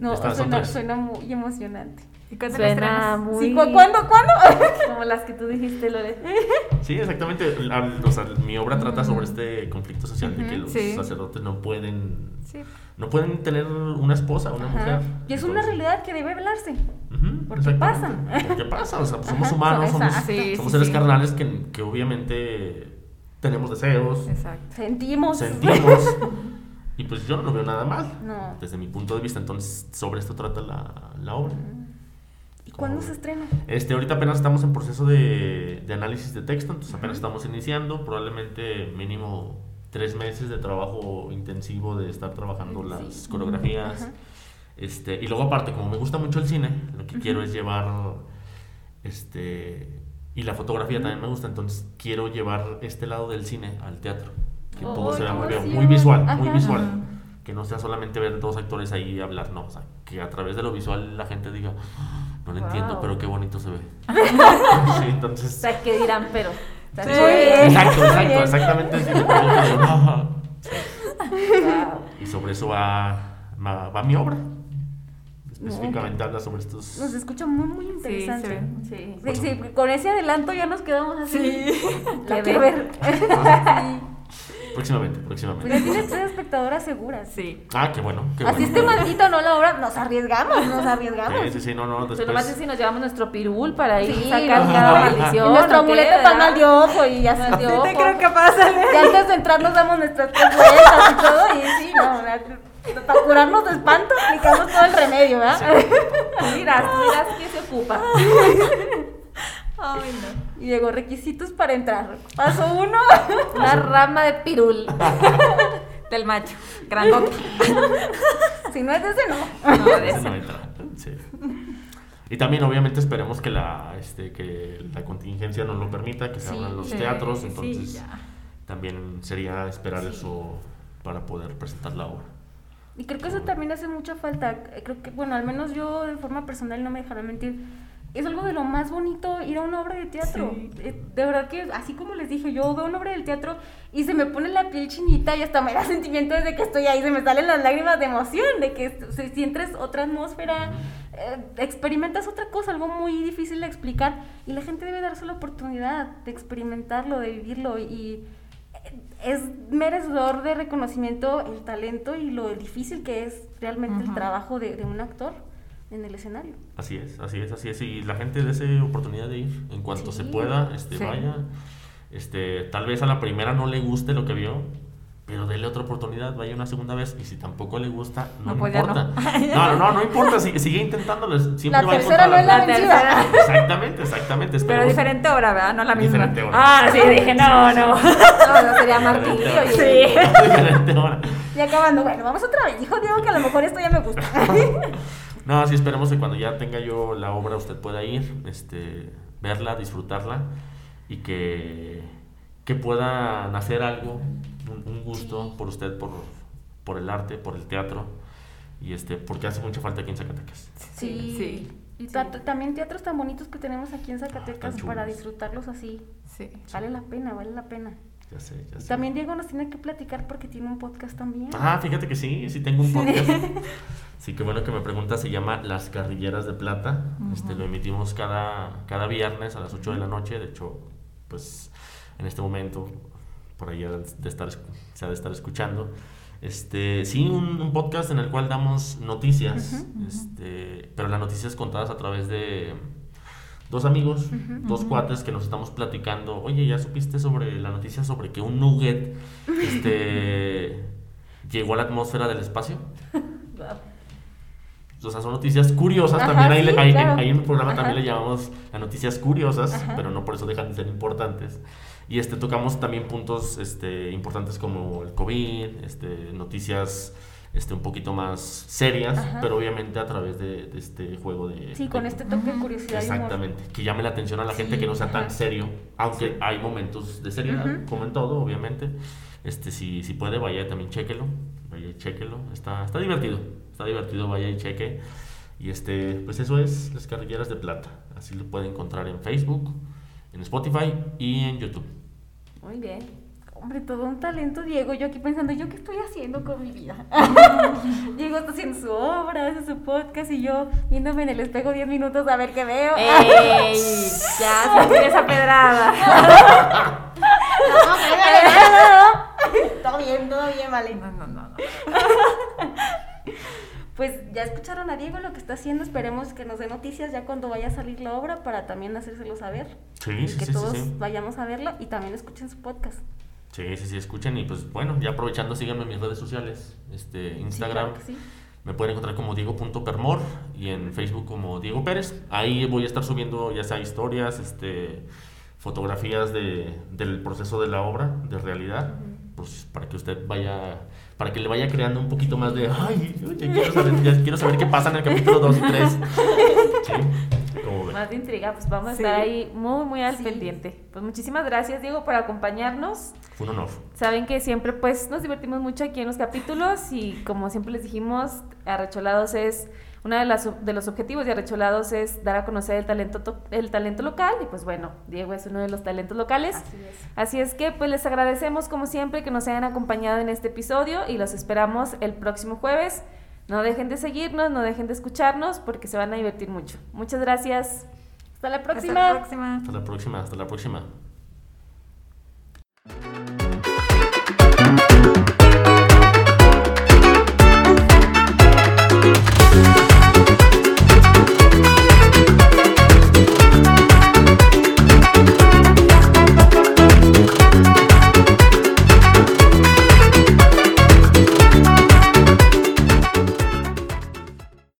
No, Está- suena, suena muy emocionante. ¿Y cuándo Suena muy... Sí, ¿cu- ¿Cuándo? ¿Cuándo? *laughs* Como las que tú dijiste, Lore. Sí, exactamente. La- o sea, mi obra trata sobre este conflicto social de que los sí. sacerdotes no pueden Sí. no pueden tener una esposa, una Ajá. mujer. Y es una realidad que debe hablarse. Ujú, ¿Por qué exactamente. pasa? ¿Por qué *laughs* pasa? O sea, pues somos Ajá, humanos, somos, exacto. Sí, somos sí, seres sí. carnales que, que obviamente tenemos deseos, Exacto. Sentimos. sentimos, *laughs* y pues yo no veo nada mal, No. desde mi punto de vista. Entonces, sobre esto trata la, la obra. ¿Y cuándo se estrena? Este, ahorita apenas estamos en proceso de, de análisis de texto, entonces apenas estamos iniciando, probablemente mínimo tres meses de trabajo intensivo de estar trabajando las coreografías. Ajá. Este, y luego aparte, como me gusta mucho el cine, lo que quiero es llevar, este, y la fotografía también me gusta, entonces quiero llevar este lado del cine al teatro, que todo ¡Ay, sea qué muy, bien- muy visual, muy Ajá. visual. Que no sea solamente ver dos actores ahí hablar, no, o sea, que a través de lo visual la gente diga, "Ah, no lo entiendo, Wow. pero qué bonito se ve. *laughs* sí, O entonces... sea, ¿qué dirán? Pero... Sí. muy bien. Exacto, exacto, exactamente. sí, yo creo que, "Ah". Sí. Wow. Y sobre eso va, va, va mi obra. Específicamente habla sobre estos... Nos escucha muy, muy interesante. Sí. Sí, sí, con ese adelanto ya nos quedamos así. Sí. *laughs* La Qué quiero ver. Sí. Próximamente, próximamente. ya tienes tres espectadoras seguras. Sí. Ah, qué bueno, qué Así bueno. esté maldito no la obra, nos arriesgamos, nos arriesgamos. Sí, sí, sí, no, no, Pero nomás es después... si nos llevamos nuestro pirul para ir Sí, sacar no. cada. Y maldición. nuestro ¿o qué, amuleto para mal de ojo y de Sí ojo. te creo que pasa. Y antes de entrar nos damos nuestras tres vueltas y todo, y sí, no, la- para curarnos de espanto aplicamos todo el remedio, ¿verdad? Dirás, *laughs* tú dirás quién se ocupa. Ay, no. Y llegó requisitos para entrar. Paso uno, *laughs* Una rama de pirul. *laughs* Del macho. Grandote. *laughs* si no es ese, no. No, de Ese no entra, sí. Y también obviamente esperemos que la, este, que la contingencia nos lo permita, que se Sí, abran los Sí, teatros, sí, entonces ya. también sería esperar eso para poder presentar la obra. Y creo que eso también hace mucha falta. Creo que, bueno, al menos yo de forma personal no me dejará mentir. Es algo de lo más bonito ir a una obra de teatro. Sí. Eh, De verdad que, así como les dije, yo veo una obra del teatro y se me pone la piel chinita y hasta me da *laughs* sentimiento desde que estoy ahí. Se me salen las lágrimas de emoción, de que se sientes otra atmósfera, eh, experimentas otra cosa, algo muy difícil de explicar. Y la gente debe darse la oportunidad de experimentarlo, de vivirlo. Y eh, es merecedor de reconocimiento el talento y lo difícil que es realmente el trabajo de, de un actor en el escenario. Así es, así es, así es. Y la gente dese oportunidad de ir en cuanto Sí. se pueda, este, Sí. vaya. Este, tal vez a la primera no le guste lo que vio, pero dele otra oportunidad, vaya una segunda vez. Y si tampoco le gusta, no, No, pues importa. no. *laughs* No. no, no, no, importa. Sigue, sigue intentándolo. Siempre La va a encontrar no es la La tercera. Exactamente, exactamente. Pero esperemos- diferente obra, ¿verdad? No la misma. Diferente obra. Ah, sí, dije, no, no. *laughs* No, no sería martirio. Hora. Diferente hora. *laughs* Y acabando, bueno, vamos otra vez. Dijo Diego que a lo mejor esto ya me gusta. No, sí, esperemos que cuando ya tenga yo la obra usted pueda ir, este, verla, disfrutarla y que, que pueda nacer algo, un, un gusto por usted, por, por el arte, por el teatro y este, porque hace mucha falta aquí en Zacatecas. Sí. Sí. Y ta- también teatros tan bonitos que tenemos aquí en Zacatecas tan para disfrutarlos así. Sí. Vale la pena, vale la pena. Ya sé, ya sé. también Diego nos tiene que platicar porque tiene un podcast también. Ah, fíjate que sí, sí tengo un podcast. *laughs* Sí, qué bueno que me pregunta, se llama Las Carrilleras de Plata. Este, lo emitimos cada, cada viernes a las 8 de la noche. De hecho, pues en este momento, por ahí de estar, se ha de estar escuchando. Este, sí, un, un podcast en el cual damos noticias, este, pero las noticias contadas a través de dos amigos, dos cuates que nos estamos platicando. Oye, ¿ya supiste sobre la noticia sobre que un nugget este, *laughs* llegó a la atmósfera del espacio? *laughs* O sea, son noticias curiosas. Ajá, también sí, ahí- claro. ahí en el programa Ajá. también le llamamos a noticias curiosas, Ajá. pero no por eso dejan de ser importantes. Y este, tocamos también puntos este, importantes como el COVID, este, noticias este, un poquito más serias, Ajá. pero obviamente a través de, de este juego de... Sí, con de- este toque de curiosidad. Exactamente, que llame la atención a la gente, que no sea tan ajá. serio, aunque hay momentos de seriedad, Ujú. como en todo, obviamente. Este, si, si puede, vaya también chéquelo, vaya y chéquelo, está, está divertido, está divertido, vaya y cheque. Y este, pues eso es Las Carrilleras de Plata, así lo puede encontrar en Facebook, en Spotify y en YouTube. Muy bien. Hombre, todo un talento, Diego. Yo aquí pensando, ¿yo qué estoy haciendo con mi vida? Diego está haciendo su obra, hace su podcast y yo viéndome en el espejo 10 minutos a ver qué veo. ¡Ey! Ya, sentí esa pedrada. todo bien, todo bien, vale. No, no, no. no. Pues ya escucharon a Diego lo que está haciendo. Esperemos que nos dé noticias ya cuando vaya a salir la obra para también hacérselo saber. Sí, y sí, que sí, todos sí. vayamos a verlo y también escuchen su podcast. Sí, sí, sí, escuchen y pues bueno, ya aprovechando, síganme en mis redes sociales, este, Instagram. Sí, claro. Me pueden encontrar como Diego.permor y en Facebook como Diego Pérez. Ahí voy a estar subiendo ya sea historias, este, fotografías de, del proceso de la obra, de realidad, pues para que usted vaya, para que le vaya creando un poquito más de, ay, ya quiero saber, ya quiero saber qué pasa en el capítulo 2 y 3. *laughs* Sí, Más de intriga, pues vamos a Sí. estar ahí muy, muy al Sí. pendiente. Pues muchísimas gracias, Diego, por acompañarnos. Fue un honor. Saben que siempre pues nos divertimos mucho aquí en los capítulos y como siempre les dijimos, Arrecholados es uno de, las, de los objetivos de Arrecholados es dar a conocer el talento, to- el talento local y pues bueno, Diego es uno de los talentos locales. Así es. Así es que pues les agradecemos como siempre que nos hayan acompañado en este episodio y los esperamos el próximo jueves. No dejen de seguirnos, no dejen de escucharnos porque se van a divertir mucho. Muchas gracias. Hasta la Hasta próxima. la próxima. Hasta la próxima, hasta la próxima.